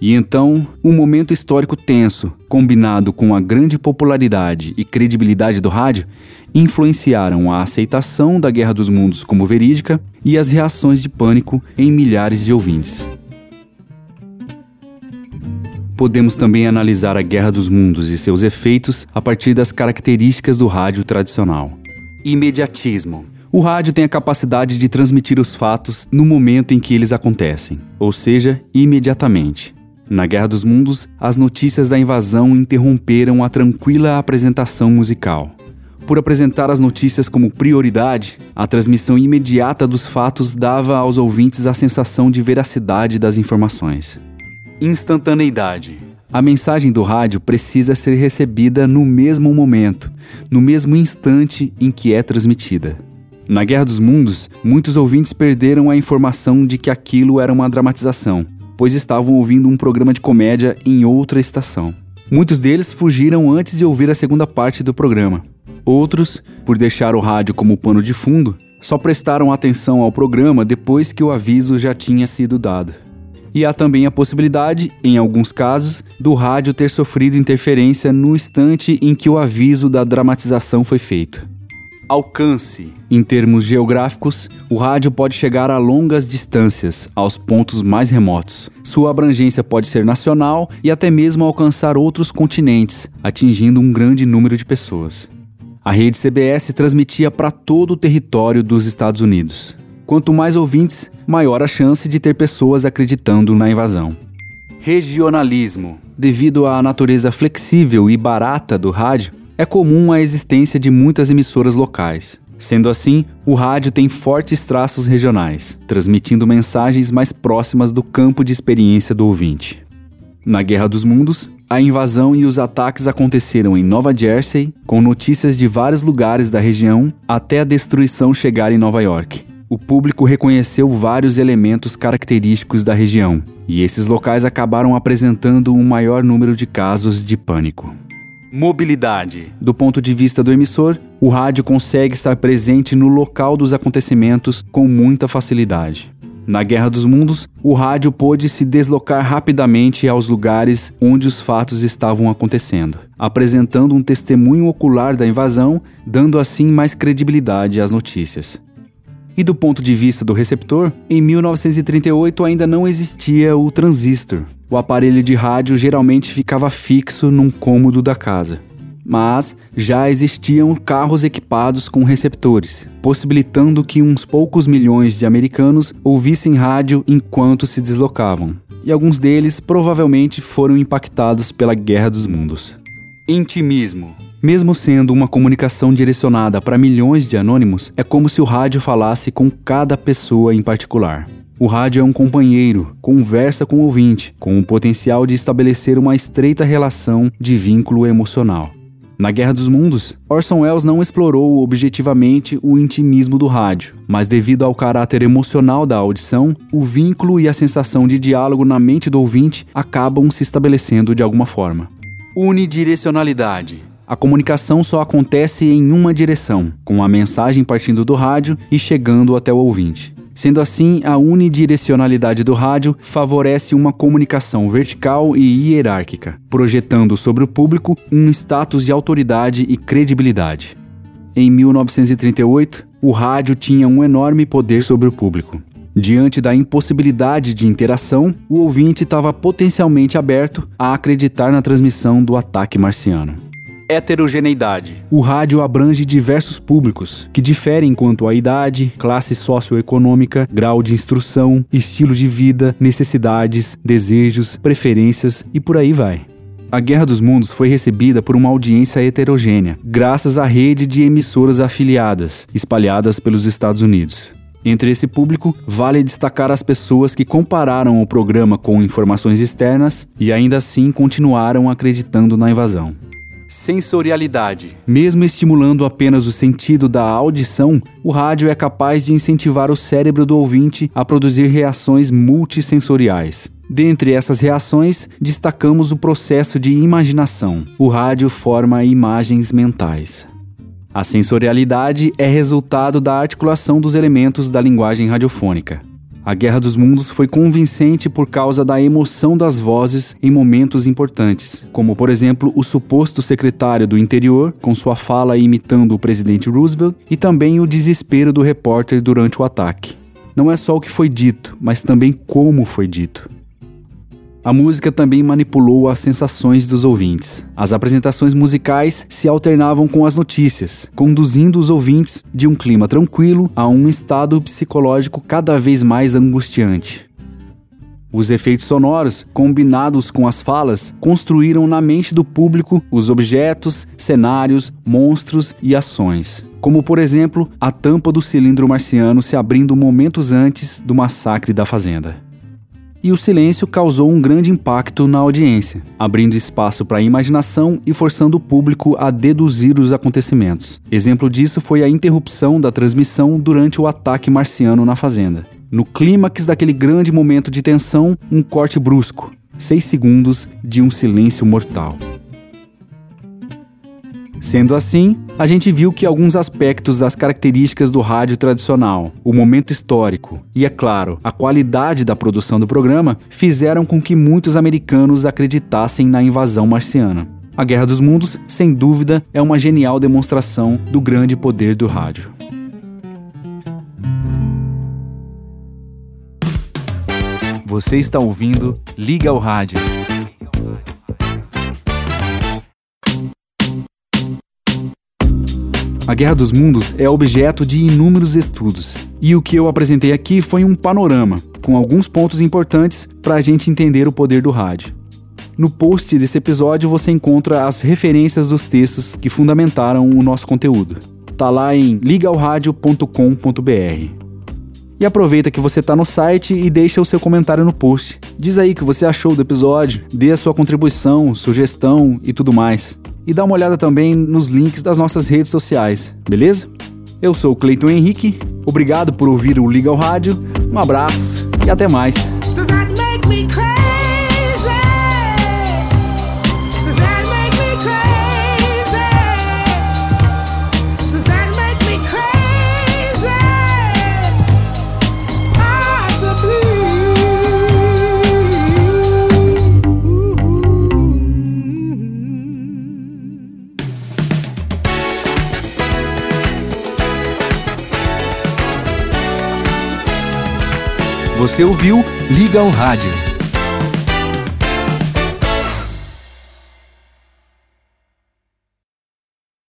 Speaker 1: E então, um momento histórico tenso, combinado com a grande popularidade e credibilidade do rádio, influenciaram a aceitação da Guerra dos Mundos como verídica e as reações de pânico em milhares de ouvintes. Podemos também analisar a Guerra dos Mundos e seus efeitos a partir das características do rádio tradicional. Imediatismo. O rádio tem a capacidade de transmitir os fatos no momento em que eles acontecem, ou seja, imediatamente. Na Guerra dos Mundos, as notícias da invasão interromperam a tranquila apresentação musical. Por apresentar as notícias como prioridade, a transmissão imediata dos fatos dava aos ouvintes a sensação de veracidade das informações. Instantaneidade. A mensagem do rádio precisa ser recebida no mesmo momento, no mesmo instante em que é transmitida. Na Guerra dos Mundos, muitos ouvintes perderam a informação de que aquilo era uma dramatização pois estavam ouvindo um programa de comédia em outra estação. Muitos deles fugiram antes de ouvir a segunda parte do programa. Outros, por deixar o rádio como pano de fundo, só prestaram atenção ao programa depois que o aviso já tinha sido dado. E há também a possibilidade, em alguns casos, do rádio ter sofrido interferência no instante em que o aviso da dramatização foi feito. Alcance. Em termos geográficos, o rádio pode chegar a longas distâncias, aos pontos mais remotos. Sua abrangência pode ser nacional e até mesmo alcançar outros continentes, atingindo um grande número de pessoas. A rede CBS transmitia para todo o território dos Estados Unidos. Quanto mais ouvintes, maior a chance de ter pessoas acreditando na invasão. Regionalismo. Devido à natureza flexível e barata do rádio, é comum a existência de muitas emissoras locais. Sendo assim, o rádio tem fortes traços regionais, transmitindo mensagens mais próximas do campo de experiência do ouvinte. Na Guerra dos Mundos, a invasão e os ataques aconteceram em Nova Jersey, com notícias de vários lugares da região, até a destruição chegar em Nova York. O público reconheceu vários elementos característicos da região, e esses locais acabaram apresentando um maior número de casos de pânico. Mobilidade. Do ponto de vista do emissor, o rádio consegue estar presente no local dos acontecimentos com muita facilidade. Na Guerra dos Mundos, o rádio pôde se deslocar rapidamente aos lugares onde os fatos estavam acontecendo, apresentando um testemunho ocular da invasão, dando assim mais credibilidade às notícias. E do ponto de vista do receptor, em 1938 ainda não existia o transistor. O aparelho de rádio geralmente ficava fixo num cômodo da casa. Mas já existiam carros equipados com receptores, possibilitando que uns poucos milhões de americanos ouvissem rádio enquanto se deslocavam. E alguns deles provavelmente foram impactados pela Guerra dos Mundos. Intimismo mesmo sendo uma comunicação direcionada para milhões de anônimos, é como se o rádio falasse com cada pessoa em particular. O rádio é um companheiro, conversa com o ouvinte, com o potencial de estabelecer uma estreita relação de vínculo emocional. Na Guerra dos Mundos, Orson Welles não explorou objetivamente o intimismo do rádio, mas devido ao caráter emocional da audição, o vínculo e a sensação de diálogo na mente do ouvinte acabam se estabelecendo de alguma forma. Unidirecionalidade a comunicação só acontece em uma direção, com a mensagem partindo do rádio e chegando até o ouvinte. Sendo assim, a unidirecionalidade do rádio favorece uma comunicação vertical e hierárquica, projetando sobre o público um status de autoridade e credibilidade. Em 1938, o rádio tinha um enorme poder sobre o público. Diante da impossibilidade de interação, o ouvinte estava potencialmente aberto a acreditar na transmissão do ataque marciano. Heterogeneidade. O rádio abrange diversos públicos, que diferem quanto à idade, classe socioeconômica, grau de instrução, estilo de vida, necessidades, desejos, preferências e por aí vai. A Guerra dos Mundos foi recebida por uma audiência heterogênea, graças à rede de emissoras afiliadas, espalhadas pelos Estados Unidos. Entre esse público, vale destacar as pessoas que compararam o programa com informações externas e ainda assim continuaram acreditando na invasão. Sensorialidade. Mesmo estimulando apenas o sentido da audição, o rádio é capaz de incentivar o cérebro do ouvinte a produzir reações multissensoriais. Dentre essas reações, destacamos o processo de imaginação. O rádio forma imagens mentais. A sensorialidade é resultado da articulação dos elementos da linguagem radiofônica. A Guerra dos Mundos foi convincente por causa da emoção das vozes em momentos importantes, como por exemplo o suposto secretário do interior, com sua fala imitando o presidente Roosevelt, e também o desespero do repórter durante o ataque. Não é só o que foi dito, mas também como foi dito. A música também manipulou as sensações dos ouvintes. As apresentações musicais se alternavam com as notícias, conduzindo os ouvintes de um clima tranquilo a um estado psicológico cada vez mais angustiante. Os efeitos sonoros, combinados com as falas, construíram na mente do público os objetos, cenários, monstros e ações. Como, por exemplo, a tampa do cilindro marciano se abrindo momentos antes do massacre da fazenda e o silêncio causou um grande impacto na audiência, abrindo espaço para a imaginação e forçando o público a deduzir os acontecimentos. Exemplo disso foi a interrupção da transmissão durante o ataque marciano na fazenda. No clímax daquele grande momento de tensão, um corte brusco, seis segundos de um silêncio mortal. Sendo assim, a gente viu que alguns aspectos das características do rádio tradicional, o momento histórico e, é claro, a qualidade da produção do programa fizeram com que muitos americanos acreditassem na invasão marciana. A Guerra dos Mundos, sem dúvida, é uma genial demonstração do grande poder do rádio. Você está ouvindo Liga ao Rádio. A Guerra dos Mundos é objeto de inúmeros estudos, e o que eu apresentei aqui foi um panorama, com alguns pontos importantes para a gente entender o poder do rádio. No post desse episódio você encontra as referências dos textos que fundamentaram o nosso conteúdo. Tá lá em ligalradio.com.br. E aproveita que você está no site e deixa o seu comentário no post. Diz aí o que você achou do episódio, dê a sua contribuição, sugestão e tudo mais. E dá uma olhada também nos links das nossas redes sociais, beleza? Eu sou o Cleiton Henrique, obrigado por ouvir o Liga ao Rádio, um abraço e até mais. Você ouviu? Liga ao Rádio